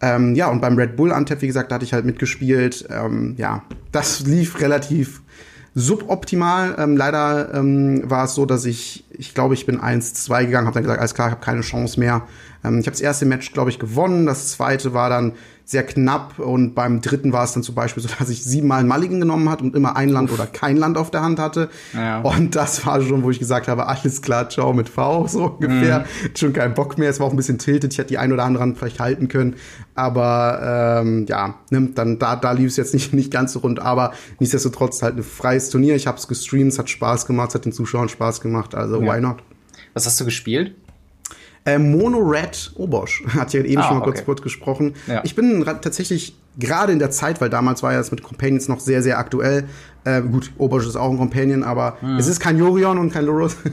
Ähm, ja, und beim Red Bull Antep, wie gesagt, da hatte ich halt mitgespielt. Ähm, ja, das lief relativ suboptimal. Ähm, leider ähm, war es so, dass ich, ich glaube, ich bin 1-2 gegangen, habe dann gesagt, alles klar, ich habe keine Chance mehr. Ähm, ich habe das erste Match, glaube ich, gewonnen. Das zweite war dann sehr knapp und beim dritten war es dann zum Beispiel so, [laughs] dass ich siebenmal einen Mulligan genommen hat und immer ein Land oder kein Land auf der Hand hatte. Ja. Und das war schon, wo ich gesagt habe, alles klar, ciao mit V, so ungefähr. Mhm. Schon kein Bock mehr. Es war auch ein bisschen tiltet. Ich hätte die ein oder andere Hand vielleicht halten können. Aber ähm, ja, ne, dann da, da lief es jetzt nicht, [laughs] nicht ganz so rund. Aber nichtsdestotrotz halt ein freies Turnier. Ich habe es gestreamt, es hat Spaß gemacht, es hat den Zuschauern Spaß gemacht. Also ja. why not? Was hast du gespielt? Äh, Mono Red Obosch [laughs] hat ja eben Ah, schon mal okay. kurz, kurz gesprochen. Ja. Ich bin tatsächlich gerade in der Zeit, weil damals war ja das mit Companions noch sehr, sehr aktuell. Äh, gut, Obosch ist auch ein Companion, aber es ist kein Yorion und kein Lurus. [laughs]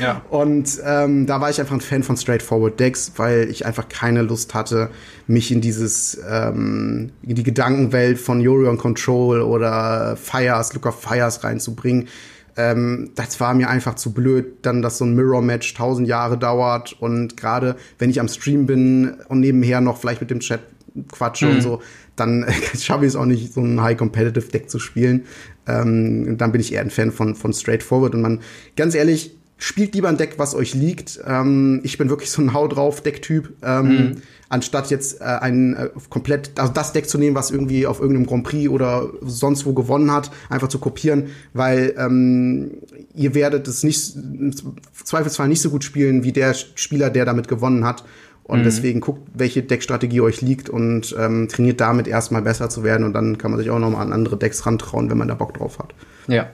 Ja. Und ähm, da war ich einfach ein Fan von Straightforward Decks, weil ich einfach keine Lust hatte, mich in dieses ähm, in die Gedankenwelt von Yorion Control oder Fires, Look of Fires reinzubringen. Ähm, das war mir einfach zu blöd, dann, dass so ein Mirror-Match tausend Jahre dauert und gerade wenn ich am Stream bin und nebenher noch vielleicht mit dem Chat quatsche und so, dann [laughs] schaffe ich es auch nicht, so ein High-Competitive-Deck zu spielen. Ähm, dann bin ich eher ein Fan von, von Straightforward und man, ganz ehrlich, spielt lieber ein Deck, was euch liegt. Ähm, ich bin wirklich so ein Hau drauf Decktyp, ähm, anstatt jetzt äh, ein äh, komplett also das Deck zu nehmen, was irgendwie auf irgendeinem Grand Prix oder sonst wo gewonnen hat, einfach zu kopieren, weil ähm, ihr werdet es nicht im Zweifelsfall nicht so gut spielen wie der Spieler, der damit gewonnen hat. Und deswegen guckt, welche Deckstrategie euch liegt und ähm, trainiert damit erstmal besser zu werden und dann kann man sich auch noch mal an andere Decks rantrauen, wenn man da Bock drauf hat. Ja,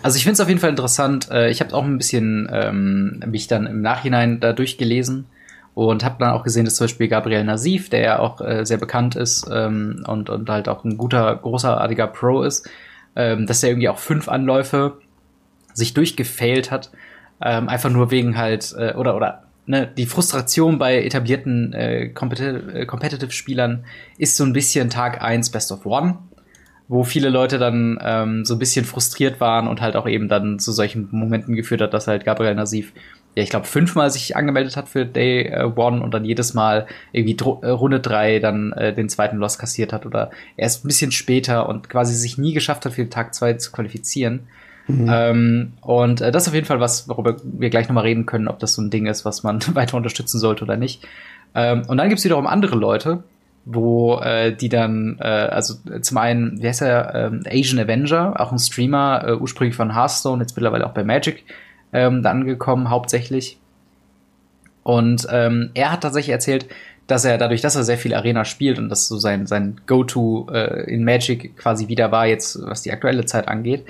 also ich finde es auf jeden Fall interessant. Äh, Ich habe auch ein bisschen ähm, mich dann im Nachhinein da durchgelesen und habe dann auch gesehen, dass zum Beispiel Gabriel Nasif, der ja auch äh, sehr bekannt ist ähm, und, und halt auch ein guter, großartiger Pro ist, ähm, dass er irgendwie auch fünf Anläufe sich durchgefailt hat, ähm, einfach nur wegen halt, äh, oder, oder, ne, die Frustration bei etablierten äh, äh, Competitive-Spielern ist so ein bisschen Tag eins Best of One wo viele Leute dann ähm, so ein bisschen frustriert waren und halt auch eben dann zu solchen Momenten geführt hat, dass halt Gabriel Nasif, ja, ich glaube, fünfmal sich angemeldet hat für Day äh, One und dann jedes Mal irgendwie Dro äh, Runde drei dann äh, den zweiten Loss kassiert hat oder erst ein bisschen später und quasi sich nie geschafft hat, für den Tag zwei zu qualifizieren. Ähm, und äh, das ist auf jeden Fall was, worüber wir gleich nochmal reden können, ob das so ein Ding ist, was man [laughs] weiter unterstützen sollte oder nicht. Ähm, und dann gibt's wiederum andere Leute, wo äh, die dann, äh, also äh, zum einen, wie heißt er, ähm, Asian Avenger, auch ein Streamer, äh, ursprünglich von Hearthstone, jetzt mittlerweile auch bei Magic ähm, da angekommen, hauptsächlich. Und ähm, er hat tatsächlich erzählt, dass er dadurch, dass er sehr viel Arena spielt und das so sein, sein Go-To äh, in Magic quasi wieder war, jetzt was die aktuelle Zeit angeht,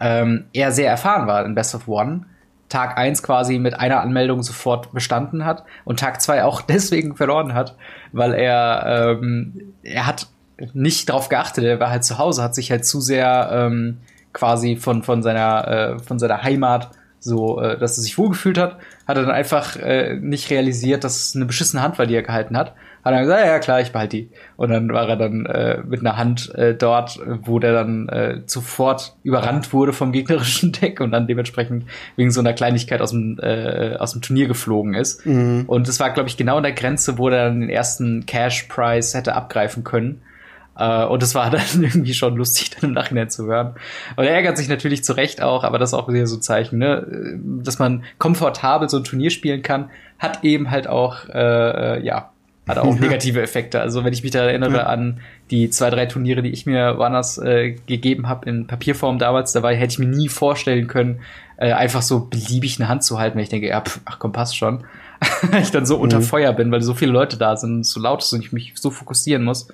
ähm, er sehr erfahren war in Best of One. Tag eins quasi mit einer Anmeldung sofort bestanden hat und Tag zwei auch [laughs] deswegen verloren hat, weil er, ähm, er hat nicht drauf geachtet, er war halt zu Hause, hat sich halt zu sehr ähm, quasi von, von, seiner, äh, von seiner Heimat so, äh, dass er sich wohlgefühlt hat, hat er dann einfach äh, nicht realisiert, dass es eine beschissene Hand war, die er gehalten hat. Hat er gesagt, ja, klar, ich behalte die. Und dann war er dann äh, mit einer Hand äh, dort, wo der dann äh, sofort überrannt wurde vom gegnerischen [laughs] Deck und dann dementsprechend wegen so einer Kleinigkeit aus dem, äh, aus dem Turnier geflogen ist. Und es war, glaube ich, genau an der Grenze, wo der dann den ersten Cash-Prize hätte abgreifen können. Äh, und es war [laughs] dann irgendwie schon lustig, dann im Nachhinein zu hören. Und er ärgert sich natürlich zu Recht auch, aber das ist auch wieder so ein Zeichen, ne? dass man komfortabel so ein Turnier spielen kann, hat eben halt auch, äh, äh, ja, hat auch [laughs] negative Effekte. Also wenn ich mich da erinnere Ja. an die zwei, drei Turniere, die ich mir woanders äh, gegeben habe in Papierform damals, dabei hätte ich mir nie vorstellen können, äh, einfach so beliebig eine Hand zu halten, wenn ich denke, ja, pf, ach komm, passt schon. [laughs] Weil ich dann so unter Feuer bin, weil so viele Leute da sind und es so laut ist und ich mich so fokussieren muss.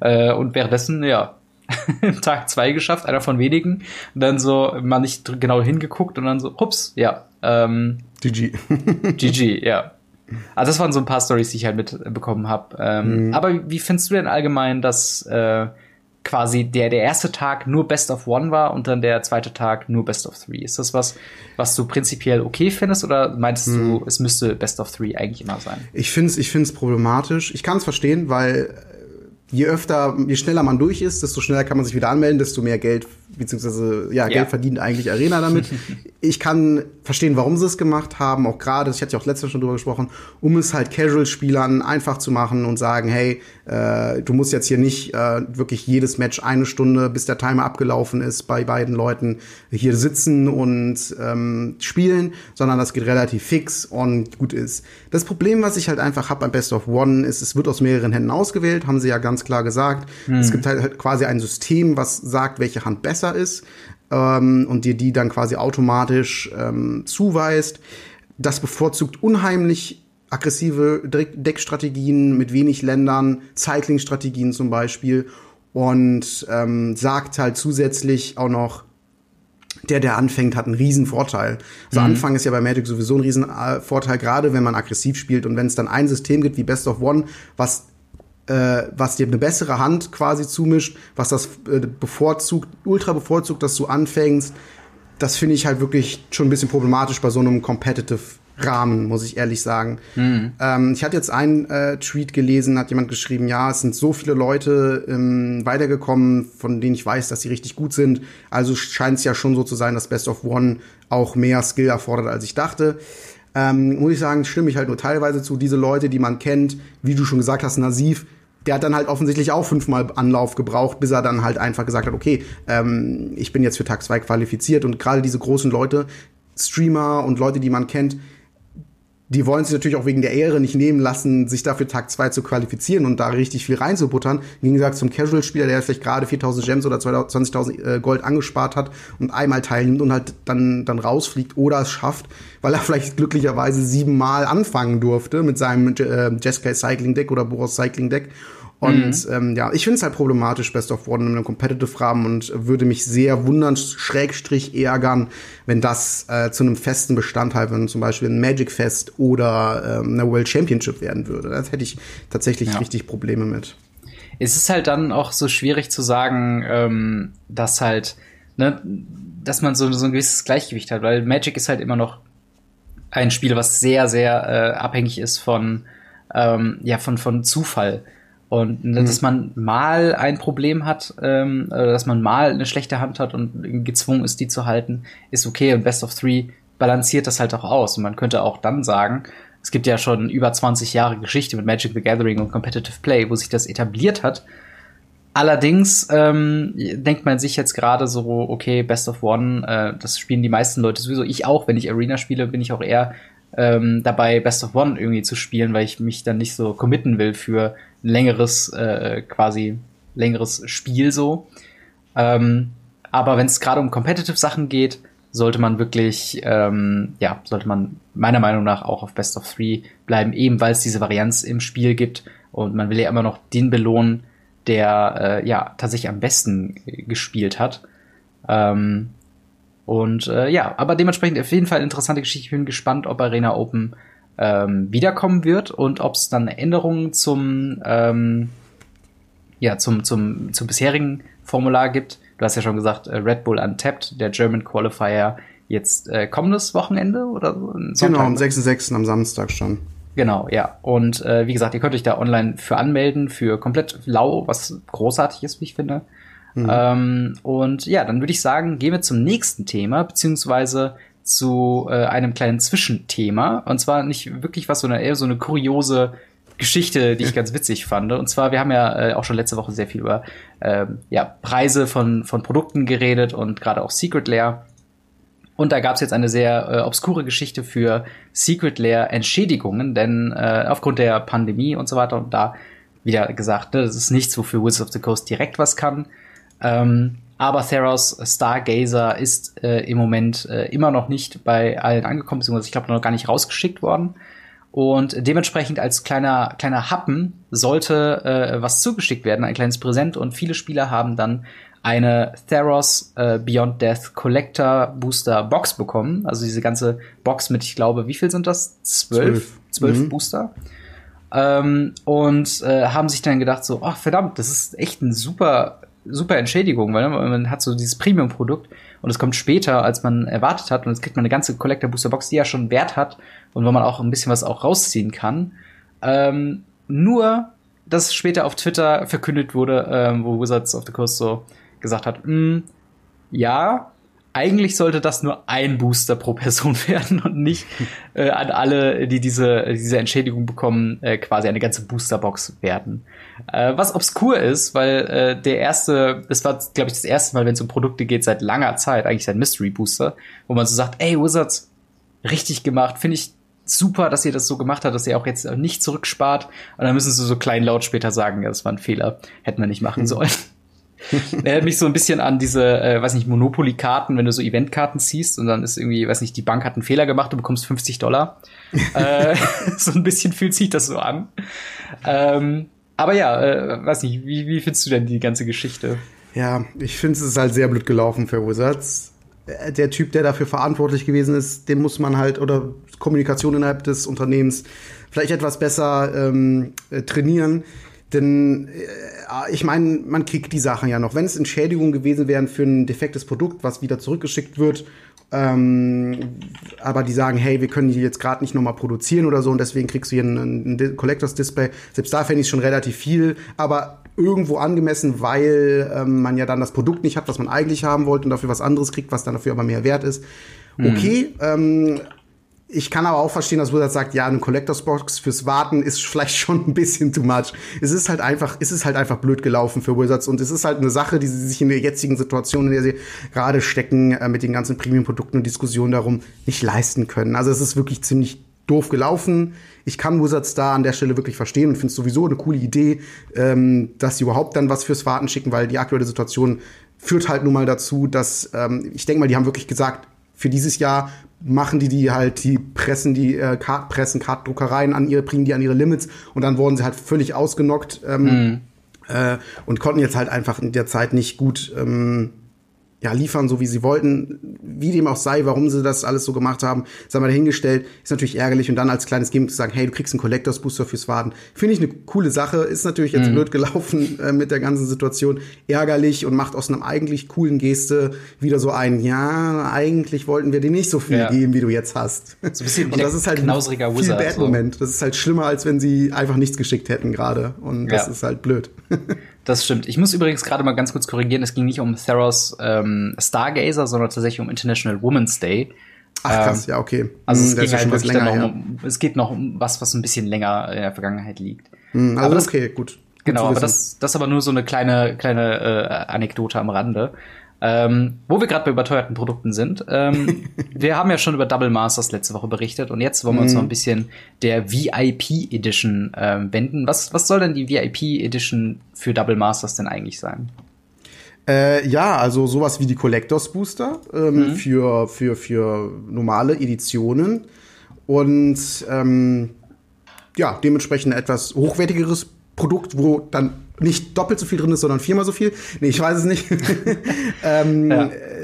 Äh, und währenddessen, ja, [laughs] Tag zwei geschafft, einer von wenigen. Und dann so mal nicht genau hingeguckt und dann so, hups, ja, ähm, GG. GG, ja. Also das waren so ein paar Stories, die ich halt mitbekommen habe. Ähm, Aber wie findest du denn allgemein, dass äh, quasi der, der erste Tag nur Best of One war und dann der zweite Tag nur Best of Three? Ist das was, was du prinzipiell okay findest oder meinst du, es müsste Best of Three eigentlich immer sein? Ich finde es ich find's problematisch. Ich kann es verstehen, weil äh, je öfter, je schneller man durch ist, desto schneller kann man sich wieder anmelden, desto mehr Geld, beziehungsweise ja, Ja. Geld verdient eigentlich Arena damit. [laughs] ich kann verstehen, warum sie es gemacht haben, auch gerade, ich hatte ja auch letztes Mal schon drüber gesprochen, um es halt Casual-Spielern einfach zu machen und sagen, hey, äh, du musst jetzt hier nicht äh, wirklich jedes Match eine Stunde, bis der Timer abgelaufen ist, bei beiden Leuten hier sitzen und ähm, spielen, sondern das geht relativ fix und gut ist. Das Problem, was ich halt einfach habe beim Best of One, ist, es wird aus mehreren Händen ausgewählt, haben sie ja ganz klar gesagt. Es gibt halt quasi ein System, was sagt, welche Hand besser ist ähm, und dir die dann quasi automatisch ähm, zuweist. Das bevorzugt unheimlich aggressive Deck- Deckstrategien mit wenig Ländern, Cycling-Strategien zum Beispiel und ähm, sagt halt zusätzlich auch noch, der, der anfängt, hat einen riesen Vorteil. Also mhm. Anfang ist ja bei Magic sowieso ein riesen Vorteil, gerade wenn man aggressiv spielt und wenn es dann ein System gibt wie Best of One, was äh, was dir eine bessere Hand quasi zumischt, was das äh, bevorzugt, ultra bevorzugt, dass du anfängst, das finde ich halt wirklich schon ein bisschen problematisch bei so einem Competitive Rahmen, muss ich ehrlich sagen. Mhm. Ähm, ich hatte jetzt einen äh, Tweet gelesen, hat jemand geschrieben, ja, es sind so viele Leute ähm, weitergekommen, von denen ich weiß, dass sie richtig gut sind. Also scheint es ja schon so zu sein, dass Best of One auch mehr Skill erfordert, als ich dachte. Ähm, muss ich sagen, stimme ich halt nur teilweise zu. Diese Leute, die man kennt, wie du schon gesagt hast, Nasif, der hat dann halt offensichtlich auch fünfmal Anlauf gebraucht, bis er dann halt einfach gesagt hat, okay, ähm, ich bin jetzt für Tag 2 qualifiziert. Und gerade diese großen Leute, Streamer und Leute, die man kennt, die wollen sich natürlich auch wegen der Ehre nicht nehmen lassen, sich dafür Tag 2 zu qualifizieren und da richtig viel reinzubuttern. Im Gegensatz zum Casual-Spieler, der vielleicht gerade 4000 Gems oder 20.000 äh, Gold angespart hat und einmal teilnimmt und halt dann, dann rausfliegt oder es schafft, weil er vielleicht glücklicherweise siebenmal anfangen durfte mit seinem äh, Jeskai Cycling Deck oder Boros Cycling Deck und mhm. ähm, ja, ich finde es halt problematisch, Best of One in einem Competitive-Rahmen und würde mich sehr wundern, schrägstrich ärgern, wenn das äh, zu einem festen Bestandteil, wenn zum Beispiel ein Magic Fest oder ähm, eine World Championship werden würde. Das hätte ich tatsächlich ja. richtig Probleme mit. Es ist halt dann auch so schwierig zu sagen, ähm, dass halt, ne, dass man so, so ein gewisses Gleichgewicht hat, weil Magic ist halt immer noch ein Spiel, was sehr, sehr äh, abhängig ist von, ähm, ja, von, von Zufall. Und mhm. dass man mal ein Problem hat, ähm, dass man mal eine schlechte Hand hat und gezwungen ist, die zu halten, ist okay. Und Best of Three balanciert das halt auch aus. Und man könnte auch dann sagen, es gibt ja schon über 20 Jahre Geschichte mit Magic the Gathering und Competitive Play, wo sich das etabliert hat. Allerdings ähm, denkt man sich jetzt gerade so, okay, Best of One, äh, das spielen die meisten Leute sowieso. Ich auch, wenn ich Arena spiele, bin ich auch eher ähm, dabei, Best of One irgendwie zu spielen, weil ich mich dann nicht so committen will für längeres, äh, quasi längeres Spiel so. Ähm, aber wenn es gerade um Competitive Sachen geht, sollte man wirklich, ähm, ja, sollte man meiner Meinung nach auch auf Best of Three bleiben, eben weil es diese Varianz im Spiel gibt und man will ja immer noch den belohnen, der äh, ja tatsächlich am besten gespielt hat. Ähm, und äh, ja, aber dementsprechend auf jeden Fall interessante Geschichte. Ich bin gespannt, ob Arena Open ähm, wiederkommen wird und ob es dann Änderungen zum, ähm, ja, zum, zum, zum bisherigen Formular gibt. Du hast ja schon gesagt, äh, Red Bull Untapped, der German Qualifier, jetzt äh, kommendes Wochenende oder so? Genau, am 6.6. am Samstag schon. Genau, ja. Und äh, wie gesagt, ihr könnt euch da online für anmelden, für komplett lau, was großartig ist, wie ich finde. Mhm. Ähm, und ja, dann würde ich sagen, gehen wir zum nächsten Thema, beziehungsweise zu äh, einem kleinen Zwischenthema. Und zwar nicht wirklich was, sondern eher so eine kuriose Geschichte, die ich [laughs] ganz witzig fand. Und zwar, wir haben ja äh, auch schon letzte Woche sehr viel über äh, ja, Preise von, von Produkten geredet und gerade auch Secret Lair. Und da gab es jetzt eine sehr äh, obskure Geschichte für Secret Lair Entschädigungen, denn äh, aufgrund der Pandemie und so weiter und da wieder gesagt, ne, das ist nichts, wofür Wizards of the Coast direkt was kann. Ähm, aber Theros Stargazer ist äh, im Moment äh, immer noch nicht bei allen angekommen, beziehungsweise ich glaube noch gar nicht rausgeschickt worden. Und dementsprechend als kleiner, kleiner Happen sollte äh, was zugeschickt werden, ein kleines Präsent. Und viele Spieler haben dann eine Theros äh, Beyond Death Collector Booster Box bekommen. Also diese ganze Box mit, ich glaube, wie viel sind das? Zwölf, zwölf mhm. Booster. Ähm, und äh, haben sich dann gedacht so, ach verdammt, das ist echt ein super super Entschädigung, weil man hat so dieses Premium-Produkt und es kommt später, als man erwartet hat und jetzt kriegt man eine ganze Collector Booster Box, die ja schon Wert hat und wo man auch ein bisschen was auch rausziehen kann. Ähm, nur, dass später auf Twitter verkündet wurde, ähm, wo Wizards of the Coast so gesagt hat, mm, ja, eigentlich sollte das nur ein Booster pro Person [laughs] werden und nicht äh, an alle, die diese, diese Entschädigung bekommen, äh, quasi eine ganze Boosterbox werden. Äh, was obskur ist, weil äh, der erste, das war, glaube ich, das erste Mal, wenn es um Produkte geht, seit langer Zeit, eigentlich seit Mystery Booster, wo man so sagt, ey, Wizards, richtig gemacht, finde ich super, dass ihr das so gemacht habt, dass ihr auch jetzt nicht zurückspart. Und dann müssen sie so kleinlaut später sagen, ja, das war ein Fehler, hätten wir nicht machen sollen. [laughs] Erinnert mich so ein bisschen an diese, äh, weiß nicht, Monopoly-Karten, wenn du so Eventkarten ziehst und dann ist irgendwie, weiß nicht, die Bank hat einen Fehler gemacht, du bekommst 50 Dollar. [laughs] äh, [laughs] so ein bisschen fühlt sich das so an. Ähm, aber ja, äh, weiß nicht, wie, wie findest du denn die ganze Geschichte? Ja, ich finde es ist halt sehr blöd gelaufen für Wizards. äh, der Typ, der dafür verantwortlich gewesen ist, den muss man halt, oder Kommunikation innerhalb des Unternehmens vielleicht etwas besser ähm, äh, trainieren. Denn äh, ich meine, man kriegt die Sachen ja noch. Wenn es Entschädigungen gewesen wären für ein defektes Produkt, was wieder zurückgeschickt wird, ähm, aber die sagen, hey, wir können die jetzt gerade nicht nochmal produzieren oder so und deswegen kriegst du hier ein, ein Collectors Display. Selbst da fände ich schon relativ viel, aber irgendwo angemessen, weil ähm, man ja dann das Produkt nicht hat, was man eigentlich haben wollte und dafür was anderes kriegt, was dann dafür aber mehr wert ist. Mhm. Okay, mhm. ähm, ich kann aber auch verstehen, dass Wizard sagt, ja, eine Collectors Box fürs Warten ist vielleicht schon ein bisschen too much. Es ist halt einfach, es ist halt einfach blöd gelaufen für Wizards und es ist halt eine Sache, die sie sich in der jetzigen Situation, in der sie gerade stecken, äh, mit den ganzen Premium-Produkten und Diskussionen darum nicht leisten können. Also es ist wirklich ziemlich doof gelaufen. Ich kann Wizards da an der Stelle wirklich verstehen und finde es sowieso eine coole Idee, ähm, dass sie überhaupt dann was fürs Warten schicken, weil die aktuelle Situation führt halt nun mal dazu, dass ähm, ich denke mal, die haben wirklich gesagt, für dieses Jahr machen die die halt, die pressen die äh, Kart, pressen Kartdruckereien an ihre, bringen die an ihre Limits und dann wurden sie halt völlig ausgenockt ähm, mhm. äh, und konnten jetzt halt einfach in der Zeit nicht gut ähm, ja, liefern, so wie sie wollten. Wie dem auch sei, warum sie das alles so gemacht haben, sei mal dahingestellt, ist natürlich ärgerlich. Und dann als kleines Game zu sagen, hey, du kriegst einen Collectors Booster fürs Waden, finde ich eine coole Sache. Ist natürlich jetzt mhm. blöd gelaufen [laughs] äh, mit der ganzen Situation. Ärgerlich und macht aus einem eigentlich coolen Geste wieder so ein, ja, eigentlich wollten wir dir nicht so viel ja. geben, wie du jetzt hast. So ein bisschen [laughs] und das ist halt ein viel Wizard, Bad Moment. So. Das ist halt schlimmer, als wenn sie einfach nichts geschickt hätten gerade. Und das ja. ist halt blöd. [laughs] Das stimmt. Ich muss übrigens gerade mal ganz kurz korrigieren. Es ging nicht um Theros ähm, Stargazer, sondern tatsächlich um International Women's Day. Ach krass, ähm, ja, okay. Also es, hm, ging halt wirklich länger, noch um, es geht noch um was, was ein bisschen länger in der Vergangenheit liegt. Mhm, also aber das, okay, gut. Genau, aber das, das ist aber nur so eine kleine, kleine äh, Anekdote am Rande. Ähm, wo wir gerade bei überteuerten Produkten sind. Ähm, [laughs] wir haben ja schon über Double Masters letzte Woche berichtet und jetzt wollen wir uns noch ein bisschen der VIP Edition ähm, wenden. Was, was soll denn die VIP Edition für Double Masters denn eigentlich sein? Äh, ja, also sowas wie die Collectors Booster ähm, mhm. für, für, für normale Editionen und ähm, ja, dementsprechend ein etwas hochwertigeres Produkt, wo dann nicht doppelt so viel drin ist, sondern viermal so viel. Nee, ich weiß es nicht. [laughs] ähm, ja. Äh,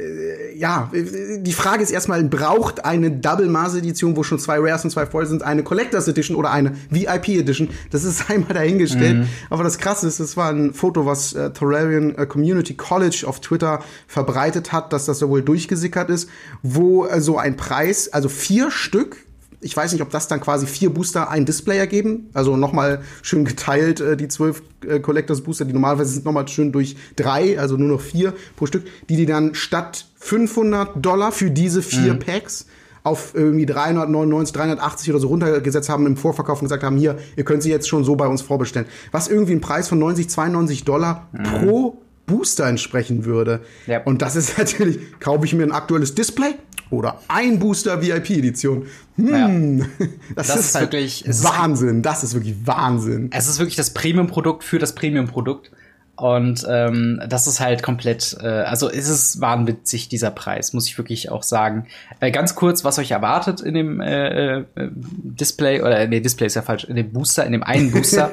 ja. die Frage ist erstmal, braucht eine Double Mars Edition, wo schon zwei Rares und zwei voll sind, eine Collectors Edition oder eine VIP Edition? Das ist [laughs] einmal dahingestellt. Mhm. Aber das Krasse ist, das war ein Foto, was äh, Thorarian äh, Community College auf Twitter verbreitet hat, dass das ja wohl durchgesickert ist, wo äh, so ein Preis, also vier Stück ich weiß nicht, ob das dann quasi vier Booster ein Display ergeben. Also nochmal schön geteilt, äh, die zwölf äh, Collectors Booster, die normalerweise sind nochmal schön durch drei, also nur noch vier pro Stück, die die dann statt 500 Dollar für diese vier mhm. Packs auf irgendwie 399, 380 oder so runtergesetzt haben im Vorverkauf und gesagt haben, hier, ihr könnt sie jetzt schon so bei uns vorbestellen. Was irgendwie ein Preis von 90, 92 Dollar mhm. pro Booster entsprechen würde. Ja. Und das ist [laughs] natürlich, kaufe ich mir ein aktuelles Display oder ein Booster VIP-Edition. Hm, ja. [laughs] das, das, ist, halt wirklich Wahnsinn. Das ist wirklich Wahnsinn. Es ist wirklich das Premium-Produkt für das Premium-Produkt. Und ähm, das ist halt komplett, äh, also ist es wahnwitzig, dieser Preis, muss ich wirklich auch sagen. Äh, ganz kurz, was euch erwartet in dem äh, äh, Display, oder nee, Display ist ja falsch, in dem Booster, in dem einen [laughs] Booster,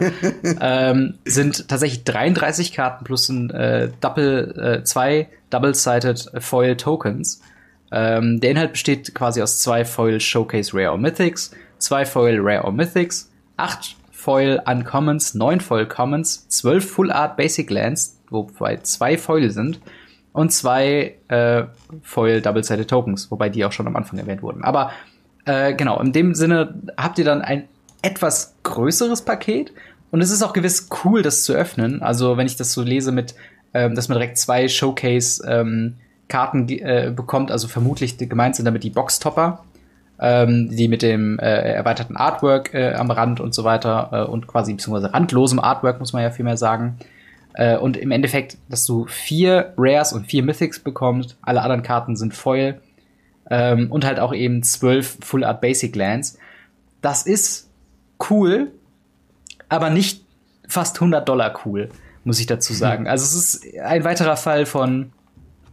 ähm, sind tatsächlich 33 Karten plus ein äh, Double, äh, zwei Double-Sided Foil Tokens. Ähm, der Inhalt besteht quasi aus zwei Foil Showcase Rare or Mythics, zwei Foil Rare or Mythics, acht Foil Uncommons, neun Foil Commons, zwölf Full Art Basic Lands, wobei zwei Foil sind, und zwei äh, Foil Double-Sided Tokens, wobei die auch schon am Anfang erwähnt wurden. Aber äh, genau, in dem Sinne habt ihr dann ein etwas größeres Paket und es ist auch gewiss cool, das zu öffnen. Also wenn ich das so lese mit, ähm, dass man direkt zwei Showcase ähm, Karten äh, bekommt, also vermutlich gemeint sind damit die Boxtopper, ähm, die mit dem äh, erweiterten Artwork äh, am Rand und so weiter äh, und quasi beziehungsweise randlosem Artwork, muss man ja viel mehr sagen. Äh, und im Endeffekt, dass du vier Rares und vier Mythics bekommst, alle anderen Karten sind Foil ähm, und halt auch eben zwölf Full Art Basic Lands. Das ist cool, aber nicht fast 100 Dollar cool, muss ich dazu sagen. Also es ist ein weiterer Fall von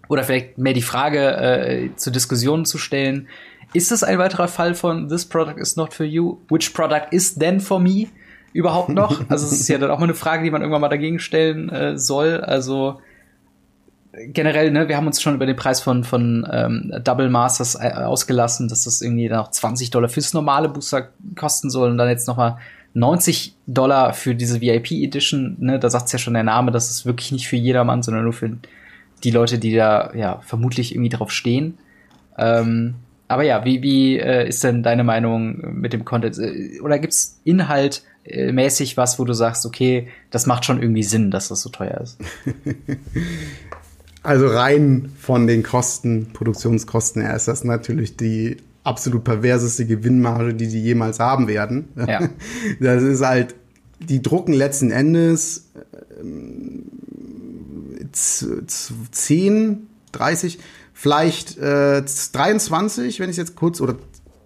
oder vielleicht mehr die Frage äh, zur Diskussion zu stellen, ist es ein weiterer Fall von This product is not for you? Which product is then for me? Überhaupt noch? [laughs] Also es ist ja dann auch mal eine Frage, die man irgendwann mal dagegen stellen äh, soll. Also generell, ne, wir haben uns schon über den Preis von, von ähm, Double Masters äh, ausgelassen, dass das irgendwie noch 20 Dollar fürs normale Booster kosten soll und dann jetzt noch mal 90 Dollar für diese VIP Edition, ne, da sagt's ja schon der Name, das ist wirklich nicht für jedermann, sondern nur für die Leute, die da ja vermutlich irgendwie drauf stehen. Ähm, aber ja, wie, wie äh, ist denn deine Meinung mit dem Content? Äh, oder gibt's Inhalt äh, mäßig was, wo du sagst, okay, das macht schon irgendwie Sinn, dass das so teuer ist? [laughs] Also rein von den Kosten, Produktionskosten her ist das natürlich die absolut perverseste Gewinnmarge, die die jemals haben werden. Ja. [laughs] Das ist halt, die drucken letzten Endes ähm, 10, 30, vielleicht äh, 23, wenn ich jetzt kurz, oder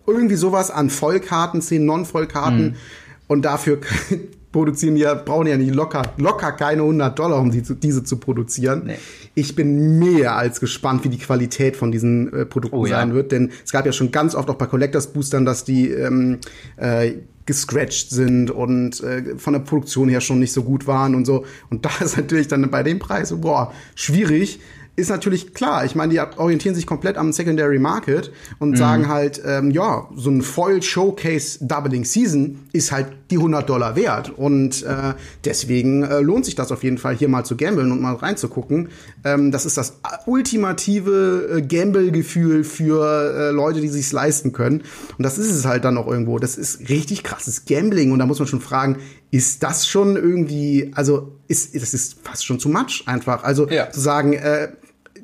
irgendwie sowas an Vollkarten, 10 Non-Vollkarten. Mhm. Und dafür [laughs] produzieren ja, brauchen ja nicht locker, locker keine 100 Dollar, um die, diese zu produzieren. Nee. Ich bin mehr als gespannt, wie die Qualität von diesen äh, Produkten oh, sein ja. wird, denn es gab ja schon ganz oft auch bei Collectors Boostern, dass die ähm, äh, gescratcht sind und äh, von der Produktion her schon nicht so gut waren und so. Und da [laughs] ist natürlich dann bei dem Preis, boah, schwierig ist natürlich klar. Ich meine, die orientieren sich komplett am Secondary Market und mhm. sagen halt, ähm, ja, so ein Foil Showcase Doubling Season ist halt die 100 Dollar wert. Und äh, deswegen äh, lohnt sich das auf jeden Fall, hier mal zu gambeln und mal reinzugucken. Ähm, das ist das ultimative äh, Gamble-Gefühl für äh, Leute, die sich's leisten können. Und das ist es halt dann auch irgendwo. Das ist richtig krasses Gambling. Und da muss man schon fragen, ist das schon irgendwie, also ist, das ist fast schon zu much einfach. Also ja. zu sagen, äh,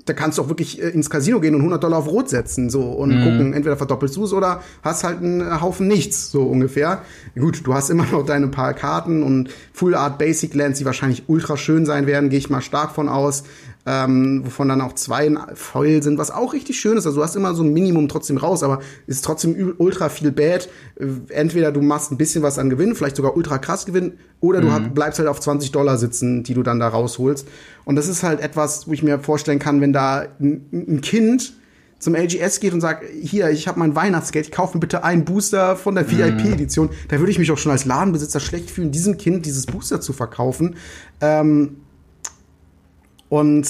da kannst du auch wirklich äh, ins Casino gehen und 100 Dollar auf Rot setzen so und mhm. gucken, entweder verdoppelst du es oder hast halt einen Haufen nichts so ungefähr. Gut, du hast immer [laughs] noch deine paar Karten und Full Art Basic Lands, die wahrscheinlich ultra schön sein werden, gehe ich mal stark von aus ähm, wovon dann auch zwei Foil sind, was auch richtig schön ist. Also du hast immer so ein Minimum trotzdem raus, aber es ist trotzdem ultra viel Bad. Äh, entweder du machst ein bisschen was an Gewinn, vielleicht sogar ultra krass Gewinn, oder du mhm. bleibst halt auf 20 Dollar sitzen, die du dann da rausholst. Und das ist halt etwas, wo ich mir vorstellen kann, wenn da ein Kind zum LGS geht und sagt, hier, ich habe mein Weihnachtsgeld, ich kaufe mir bitte einen Booster von der VIP-Edition, mhm. da würde ich mich auch schon als Ladenbesitzer schlecht fühlen, diesem Kind dieses Booster zu verkaufen. Ähm, und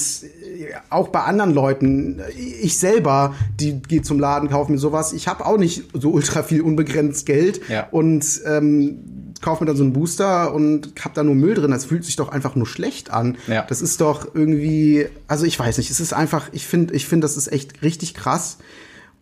auch bei anderen Leuten, ich selber, die geht zum Laden, kaufe mir sowas. Ich habe auch nicht so ultra viel unbegrenzt Geld ja. und ähm, kaufe mir dann so einen Booster und habe da nur Müll drin. Das fühlt sich doch einfach nur schlecht an. Ja. Das ist doch irgendwie, also ich weiß nicht, es ist einfach, ich finde, ich finde, das ist echt richtig krass.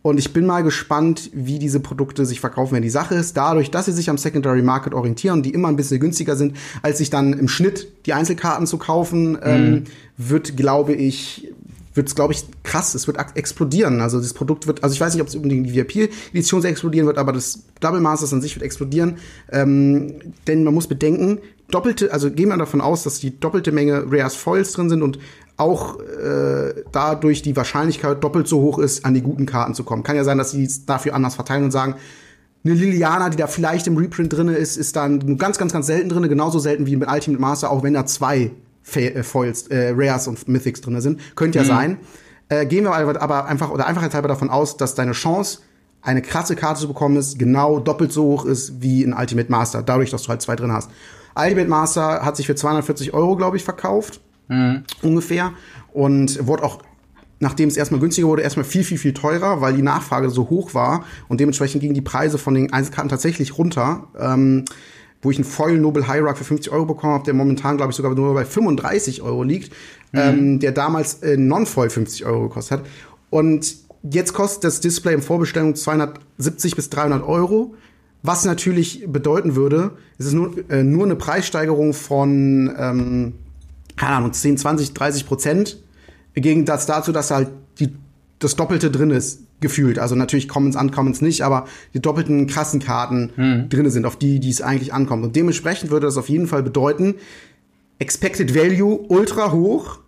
Und ich bin mal gespannt, wie diese Produkte sich verkaufen werden. Die Sache ist, dadurch, dass sie sich am Secondary Market orientieren, die immer ein bisschen günstiger sind, als sich dann im Schnitt die Einzelkarten zu kaufen, mhm. ähm, wird, glaube ich, wird es, glaube ich, krass. Es wird explodieren. Also das Produkt wird, also ich weiß nicht, ob es unbedingt die VIP-Edition explodieren wird, aber das Double Masters an sich wird explodieren. Ähm, denn man muss bedenken, doppelte, also gehen wir davon aus, dass die doppelte Menge Rares Foils drin sind und auch äh, dadurch die Wahrscheinlichkeit doppelt so hoch ist, an die guten Karten zu kommen. Kann ja sein, dass sie es dafür anders verteilen und sagen, eine Liliana, die da vielleicht im Reprint drin ist, ist dann nur ganz, ganz, ganz selten drin, genauso selten wie mit Ultimate Master, auch wenn da zwei äh, Foils, äh, Rares und Mythics drin sind. Könnte ja mhm. sein. Äh, gehen wir aber einfach oder einfachheitshalber davon aus, dass deine Chance, eine krasse Karte zu bekommen, ist genau doppelt so hoch ist wie in Ultimate Master, dadurch, dass du halt zwei drin hast. Ultimate Master hat sich für 240 Euro, glaube ich, verkauft mhm. ungefähr. Und wurde auch, nachdem es erstmal günstiger wurde, erstmal viel, viel, viel teurer, weil die Nachfrage so hoch war und dementsprechend gingen die Preise von den Einzelkarten tatsächlich runter. Ähm, wo ich einen Foil Noble High Rock für 50 Euro bekommen habe, der momentan, glaube ich, sogar nur bei 35 Euro liegt, mhm. ähm, der damals äh, Non-Foil 50 Euro gekostet hat. Und jetzt kostet das Display in Vorbestellung 270 bis 300 Euro. Was natürlich bedeuten würde, es ist nur, äh, nur eine Preissteigerung von ähm, keine Ahnung, 10, 20, 30 Prozent. Im Gegensatz dazu, dass halt die, das Doppelte drin ist, gefühlt. Also natürlich Commons, Uncommons nicht, aber die doppelten krassen Karten hm. drin sind, auf die, die es eigentlich ankommt. Und dementsprechend würde das auf jeden Fall bedeuten, Expected Value ultra hoch.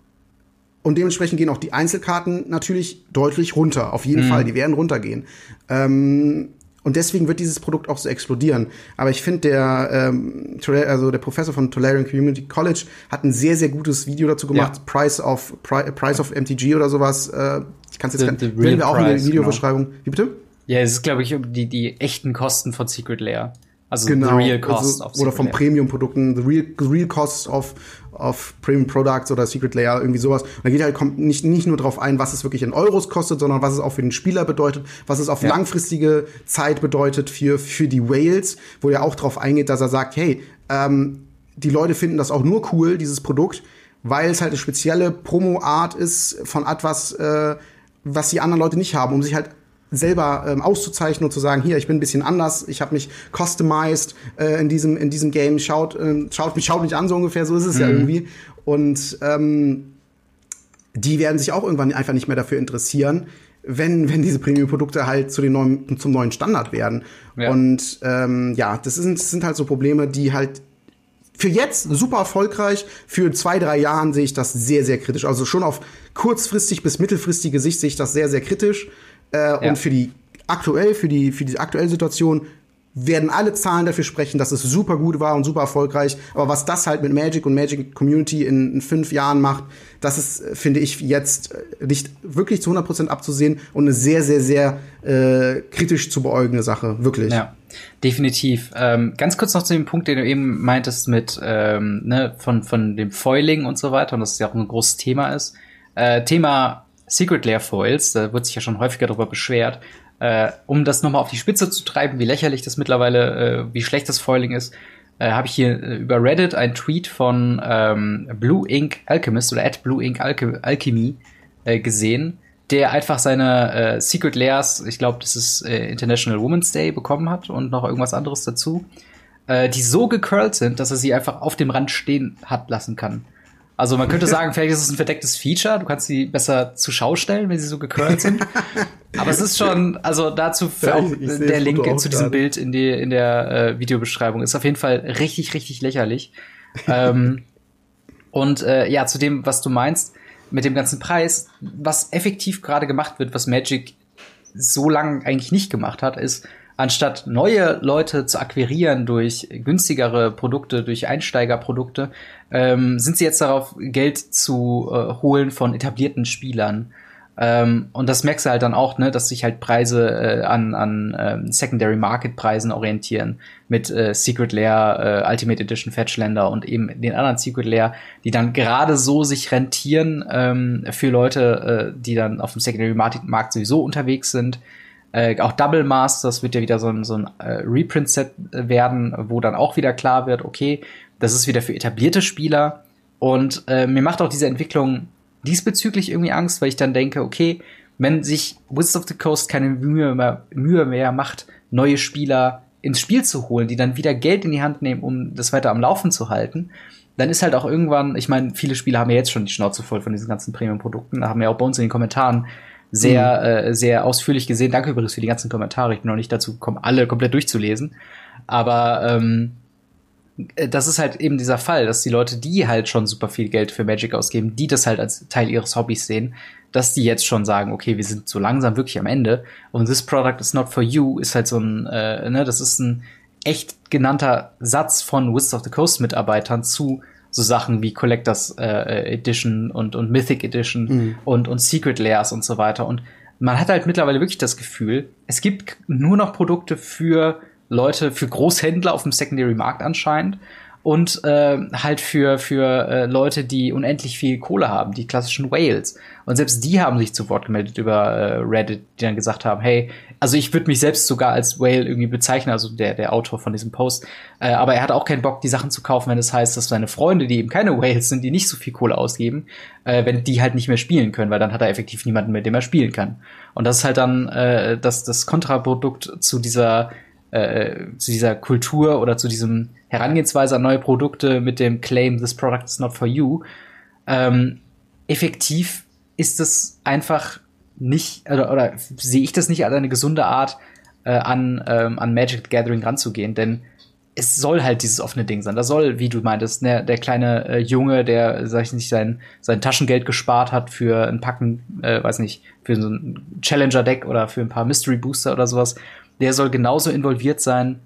Und dementsprechend gehen auch die Einzelkarten natürlich deutlich runter. Auf jeden hm. Fall, die werden runtergehen. Ähm, und deswegen wird dieses Produkt auch so explodieren. Aber ich finde, der, ähm, also der Professor von Tolarian Community College hat ein sehr, sehr gutes Video dazu gemacht. Ja. Price of Pri Price of MTG oder sowas. Äh, ich kann es jetzt the, the wir auch in der Videobeschreibung. Genau. Wie bitte? Ja, es ist, glaube ich, die, die echten Kosten von Secret Lair. Also genau, the real cost also, of Oder von Premium-Produkten, the real, the real cost of of Premium Products oder Secret Layer, irgendwie sowas. Und da geht halt kommt nicht, nicht nur drauf ein, was es wirklich in Euros kostet, sondern was es auch für den Spieler bedeutet, was es auf ja. langfristige Zeit bedeutet für, für die Whales, wo er auch drauf eingeht, dass er sagt, hey, ähm, die Leute finden das auch nur cool, dieses Produkt, weil es halt eine spezielle Promo-Art ist von etwas, äh, was die anderen Leute nicht haben, um sich halt selber ähm, auszuzeichnen und zu sagen, hier, ich bin ein bisschen anders, ich habe mich customized äh, in diesem in diesem Game, schaut äh, schaut mich schaut mich an so ungefähr, so ist es mhm. ja irgendwie und ähm, die werden sich auch irgendwann einfach nicht mehr dafür interessieren, wenn, wenn diese Premium-Produkte halt zu den neuen, zum neuen Standard werden. Ja. Und ähm, ja, das sind, das sind halt so Probleme, die halt für jetzt super erfolgreich. Für zwei, drei Jahren sehe ich das sehr, sehr kritisch. Also schon auf kurzfristig bis mittelfristige Sicht sehe ich das sehr, sehr kritisch. Äh, ja. Und für die aktuell, für die, für die aktuelle Situation werden alle Zahlen dafür sprechen, dass es super gut war und super erfolgreich. Aber was das halt mit Magic und Magic Community in, in fünf Jahren macht, das ist, finde ich, jetzt nicht wirklich zu 100% abzusehen und eine sehr, sehr, sehr äh, kritisch zu beäugende Sache. Wirklich. Ja, definitiv. Ähm, ganz kurz noch zu dem Punkt, den du eben meintest mit ähm, ne, von, von dem Foiling und so weiter und dass es ja auch ein großes Thema ist. Äh, Thema Secret Lair Foils, da wird sich ja schon häufiger darüber beschwert. Äh, um das nochmal auf die Spitze zu treiben, wie lächerlich das mittlerweile, äh, wie schlecht das Foiling ist, äh, habe ich hier äh, über Reddit einen Tweet von ähm, Blue Ink Alchemist oder at Blue Ink Alche Alchemy äh, gesehen, der einfach seine äh, Secret Layers, ich glaube, das ist äh, International Women's Day, bekommen hat und noch irgendwas anderes dazu, äh, die so gecurlt sind, dass er sie einfach auf dem Rand stehen hat lassen kann. Also man könnte sagen, vielleicht ist es ein verdecktes Feature. Du kannst sie besser zur Schau stellen, wenn sie so gecurlt sind. Aber es ist schon, also dazu ja, auch der Link zu diesem gerade. Bild in, die, in der äh, Videobeschreibung ist auf jeden Fall richtig, richtig lächerlich. [laughs] ähm, und äh, ja, zu dem, was du meinst, mit dem ganzen Preis, was effektiv gerade gemacht wird, was Magic so lange eigentlich nicht gemacht hat, ist, anstatt neue Leute zu akquirieren durch günstigere Produkte, durch Einsteigerprodukte, ähm, sind sie jetzt darauf, Geld zu äh, holen von etablierten Spielern. Ähm, und das merkst du halt dann auch, ne, dass sich halt Preise äh, an, an ähm, Secondary Market Preisen orientieren mit äh, Secret Lair, äh, Ultimate Edition Fetchländer und eben den anderen Secret Lair, die dann gerade so sich rentieren ähm, für Leute, äh, die dann auf dem Secondary Market sowieso unterwegs sind. Äh, auch Double Masters wird ja wieder so ein, so ein äh, Reprint-Set werden, wo dann auch wieder klar wird, okay, das ist wieder für etablierte Spieler. Und äh, mir macht auch diese Entwicklung diesbezüglich irgendwie Angst, weil ich dann denke, okay, wenn sich Wizards of the Coast keine Mühe mehr, Mühe mehr macht, neue Spieler ins Spiel zu holen, die dann wieder Geld in die Hand nehmen, um das weiter am Laufen zu halten, dann ist halt auch irgendwann, ich meine, viele Spieler haben ja jetzt schon die Schnauze voll von diesen ganzen Premium-Produkten, haben ja auch bei uns in den Kommentaren sehr, mhm. äh, sehr ausführlich gesehen. Danke übrigens für die ganzen Kommentare. Ich bin noch nicht dazu gekommen, alle komplett durchzulesen. Aber ähm, äh, das ist halt eben dieser Fall, dass die Leute, die halt schon super viel Geld für Magic ausgeben, die das halt als Teil ihres Hobbys sehen, dass die jetzt schon sagen, okay, wir sind so langsam wirklich am Ende und this product is not for you ist halt so ein, äh, ne, das ist ein echt genannter Satz von Wizards of the Coast Mitarbeitern zu so Sachen wie Collectors äh, Edition und, und Mythic Edition mhm. und, und Secret Layers und so weiter. Und man hat halt mittlerweile wirklich das Gefühl, es gibt nur noch Produkte für Leute, für Großhändler auf dem Secondary Markt anscheinend und äh, halt für, für äh, Leute, die unendlich viel Kohle haben, die klassischen Whales. Und selbst die haben sich zu Wort gemeldet über äh, Reddit, die dann gesagt haben, hey, also ich würde mich selbst sogar als Whale irgendwie bezeichnen, also der, der Autor von diesem Post, äh, aber er hat auch keinen Bock, die Sachen zu kaufen, wenn es das heißt, dass seine Freunde, die eben keine Whales sind, die nicht so viel Kohle ausgeben, äh, wenn die halt nicht mehr spielen können, weil dann hat er effektiv niemanden, mit dem er spielen kann. Und das ist halt dann äh, das, das Kontraprodukt zu dieser äh, zu dieser Kultur oder zu diesem Herangehensweise an neue Produkte mit dem Claim, this product is not for you. Ähm, effektiv ist es einfach nicht, oder, oder sehe ich das nicht als eine gesunde Art, äh, an, ähm, an Magic Gathering ranzugehen, denn es soll halt dieses offene Ding sein. Da soll, wie du meintest, ne, der kleine äh, Junge, der, sag ich nicht, sein, sein Taschengeld gespart hat für ein Packen, äh, weiß nicht, für so ein Challenger-Deck oder für ein paar Mystery Booster oder sowas, der soll genauso involviert sein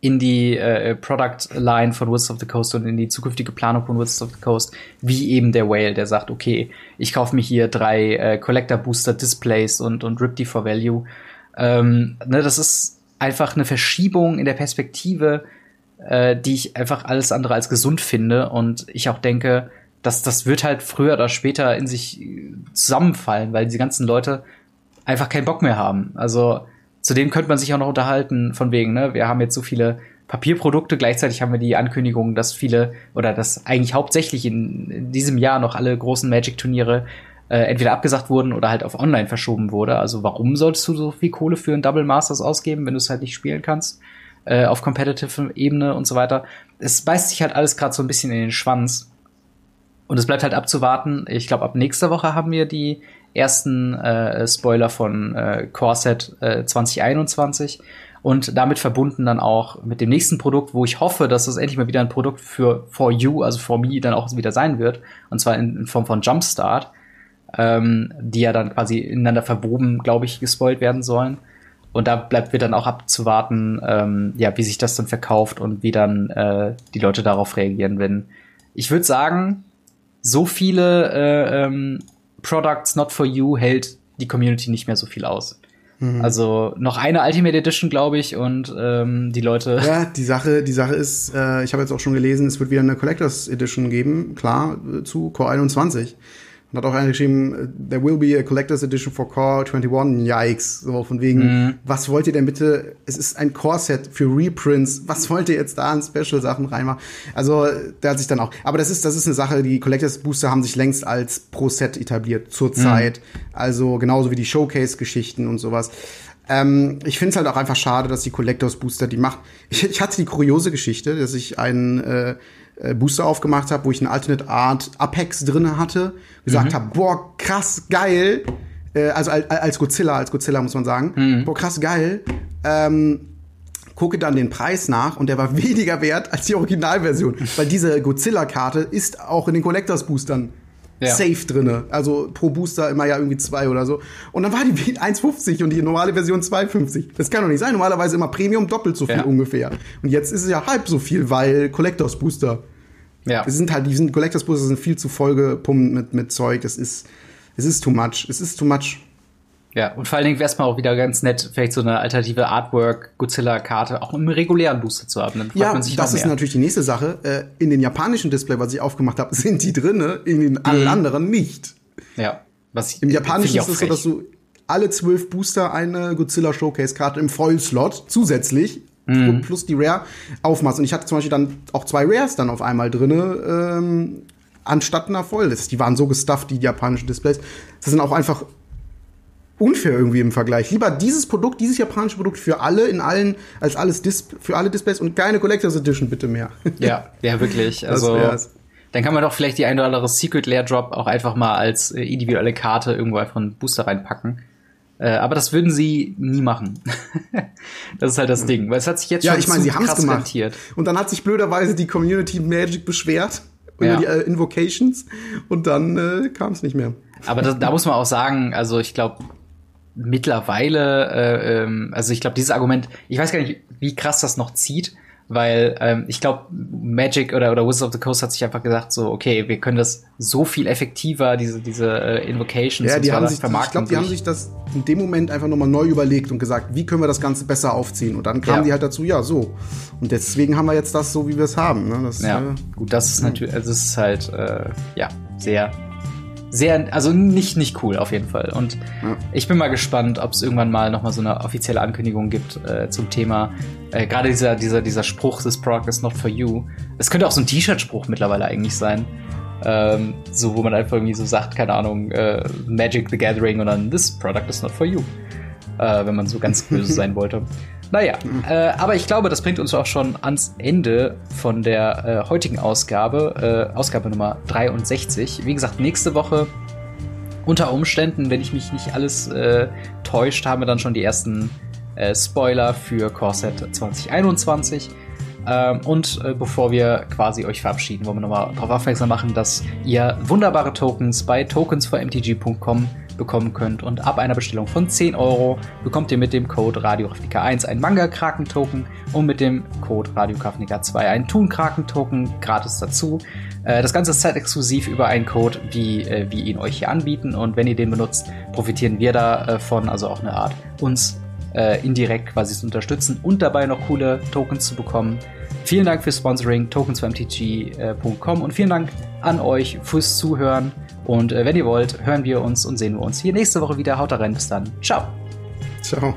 in die äh, Product Line von Wizards of the Coast und in die zukünftige Planung von Wizards of the Coast, wie eben der Whale, der sagt, okay, ich kaufe mir hier drei äh, Collector Booster Displays und und rip die for Value. Ähm, ne, das ist einfach eine Verschiebung in der Perspektive äh, die ich einfach alles andere als gesund finde und ich auch denke, dass das wird halt früher oder später in sich zusammenfallen, weil die ganzen Leute einfach keinen Bock mehr haben. Also zudem könnte man sich auch noch unterhalten von wegen, ne, wir haben jetzt so viele Papierprodukte, gleichzeitig haben wir die Ankündigung, dass viele oder dass eigentlich hauptsächlich in, in diesem Jahr noch alle großen Magic-Turniere äh, entweder abgesagt wurden oder halt auf online verschoben wurde. Also warum solltest du so viel Kohle für ein Double Masters ausgeben, wenn du es halt nicht spielen kannst? Äh, auf competitive Ebene und so weiter. Es beißt sich halt alles gerade so ein bisschen in den Schwanz. Und es bleibt halt abzuwarten. Ich glaube, ab nächster Woche haben wir die ersten äh, Spoiler von äh, Corset äh, 2021 und damit verbunden dann auch mit dem nächsten Produkt, wo ich hoffe, dass es endlich mal wieder ein Produkt für For You, also For Me, dann auch wieder sein wird. Und zwar in, in Form von Jumpstart, ähm, die ja dann quasi ineinander verwoben, glaube ich, gespoilt werden sollen. Und da bleibt wir dann auch abzuwarten, ähm, ja, wie sich das dann verkauft und wie dann äh, die Leute darauf reagieren. Wenn ich würde sagen, so viele äh, ähm, Products not for you hält die Community nicht mehr so viel aus. Mhm. Also noch eine Ultimate Edition, glaube ich, und ähm, die Leute. Ja, die Sache, die Sache ist, äh, ich habe jetzt auch schon gelesen, es wird wieder eine Collectors Edition geben, klar, äh, zu Core 21. Und hat auch einer geschrieben, äh, there will be a Collector's Edition for Core 21. Yikes. So von wegen, mhm. was wollt ihr denn bitte? Es ist ein Core-Set für Reprints. Was wollt ihr jetzt da an Special-Sachen reinmachen? Also, der hat sich dann auch. Aber das ist, das ist eine Sache, die Collector's Booster haben sich längst als Pro-Set etabliert, zurzeit. Mhm. Also, genauso wie die Showcase-Geschichten und sowas. Ähm, ich finde es halt auch einfach schade, dass die Collectors Booster die macht. Ich, ich hatte die kuriose Geschichte, dass ich einen äh, äh, Booster aufgemacht habe, wo ich eine Alternate Art Apex drinne hatte, gesagt mhm. habe, boah, krass geil. Äh, also als, als Godzilla, als Godzilla muss man sagen, mhm. boah, krass geil. Ähm, gucke dann den Preis nach und der war [laughs] weniger wert als die Originalversion, weil diese Godzilla-Karte ist auch in den Collectors Boostern ja. safe drinne. Also pro Booster immer ja irgendwie zwei oder so. Und dann war die 1,50 und die normale Version 2,50. Das kann doch nicht sein. Normalerweise immer Premium doppelt so viel ja. ungefähr. Und jetzt ist es ja halb so viel, weil Collectors Booster. Ja. Es sind halt, die sind, Collectors Booster sind viel zu vollgepumpt mit, mit Zeug. Das ist, es ist too much. Es ist too much. Ja, und vor allen Dingen wäre es mal auch wieder ganz nett, vielleicht so eine alternative Artwork-Godzilla-Karte auch im regulären Booster zu haben. Ja, das ist natürlich die nächste Sache. Äh, in den japanischen Display, was ich aufgemacht habe, [laughs] sind die drinne, in den allen mhm. anderen nicht. Ja. Was ich, Im japanischen ist es so, dass du alle zwölf Booster eine Godzilla Showcase-Karte im Vollslot zusätzlich mhm. plus die Rare aufmachst. Und ich hatte zum Beispiel dann auch zwei Rares dann auf einmal drinne, ähm, anstatt einer Voll. Die waren so gestufft, die japanischen Displays. Das sind auch einfach unfair irgendwie im Vergleich. Lieber dieses Produkt, dieses japanische Produkt für alle in allen als alles Dis für alle Displays und keine Collectors Edition bitte mehr. [laughs] Ja, ja wirklich. Also dann kann man doch vielleicht die ein oder andere Secret Lair Drop auch einfach mal als äh, individuelle Karte irgendwo einfach einen Booster reinpacken. Äh, aber das würden sie nie machen. [laughs] das ist halt das Ding, weil es hat sich jetzt ja, schon ich mein, sie haben's gemacht. Rentiert. Und dann hat sich blöderweise die Community Magic beschwert über ja. die äh, Invocations und dann äh, kam es nicht mehr. Aber das, da muss man auch sagen, also ich glaube, mittlerweile, äh, ähm, also ich glaube, dieses Argument, ich weiß gar nicht, wie krass das noch zieht, weil ähm, ich glaube, Magic oder, oder Wizards of the Coast hat sich einfach gesagt, so, okay, wir können das so viel effektiver, diese, diese äh, Invocations ja, die haben sich, Ich glaube, die haben sich das in dem Moment einfach nochmal neu überlegt und gesagt, wie können wir das Ganze besser aufziehen? Und dann kamen ja. die halt dazu, ja, so. Und deswegen haben wir jetzt das so, wie wir es haben. Ne? Das, ja, äh, gut, das ist natürlich, also das ist halt, äh, ja, sehr sehr, also nicht, nicht cool auf jeden Fall. Und ja. ich bin mal gespannt, ob es irgendwann mal nochmal so eine offizielle Ankündigung gibt äh, zum Thema. Äh, Gerade dieser, dieser, dieser Spruch, this product is not for you. Es könnte auch so ein T-Shirt-Spruch mittlerweile eigentlich sein. Ähm, so, wo man einfach irgendwie so sagt, keine Ahnung, äh, Magic the Gathering und dann this product is not for you. Äh, wenn man so ganz böse [laughs] sein wollte. Naja, äh, aber ich glaube, das bringt uns auch schon ans Ende von der äh, heutigen Ausgabe, äh, Ausgabe Nummer 63. Wie gesagt, nächste Woche unter Umständen, wenn ich mich nicht alles äh, täuscht, haben wir dann schon die ersten äh, Spoiler für Corset 2021. Ähm, und äh, bevor wir quasi euch verabschieden, wollen wir nochmal darauf aufmerksam machen, dass ihr wunderbare Tokens bei tokens4mtg.com bekommen könnt. Und ab einer Bestellung von 10 Euro bekommt ihr mit dem Code RadioKravnika1 ein Manga-Kraken-Token und mit dem Code RadioKravnika2 ein Toon-Kraken-Token gratis dazu. Äh, das Ganze ist zeitexklusiv über einen Code, wie äh, wir ihn euch hier anbieten. Und wenn ihr den benutzt, profitieren wir davon, also auch eine Art uns äh, indirekt quasi zu unterstützen und dabei noch coole Tokens zu bekommen. Vielen Dank fürs Sponsoring, tokens tokens2mtg.com und vielen Dank an euch fürs Zuhören. Und äh, wenn ihr wollt, hören wir uns und sehen wir uns hier nächste Woche wieder. Haut rein, bis dann. Ciao. Ciao.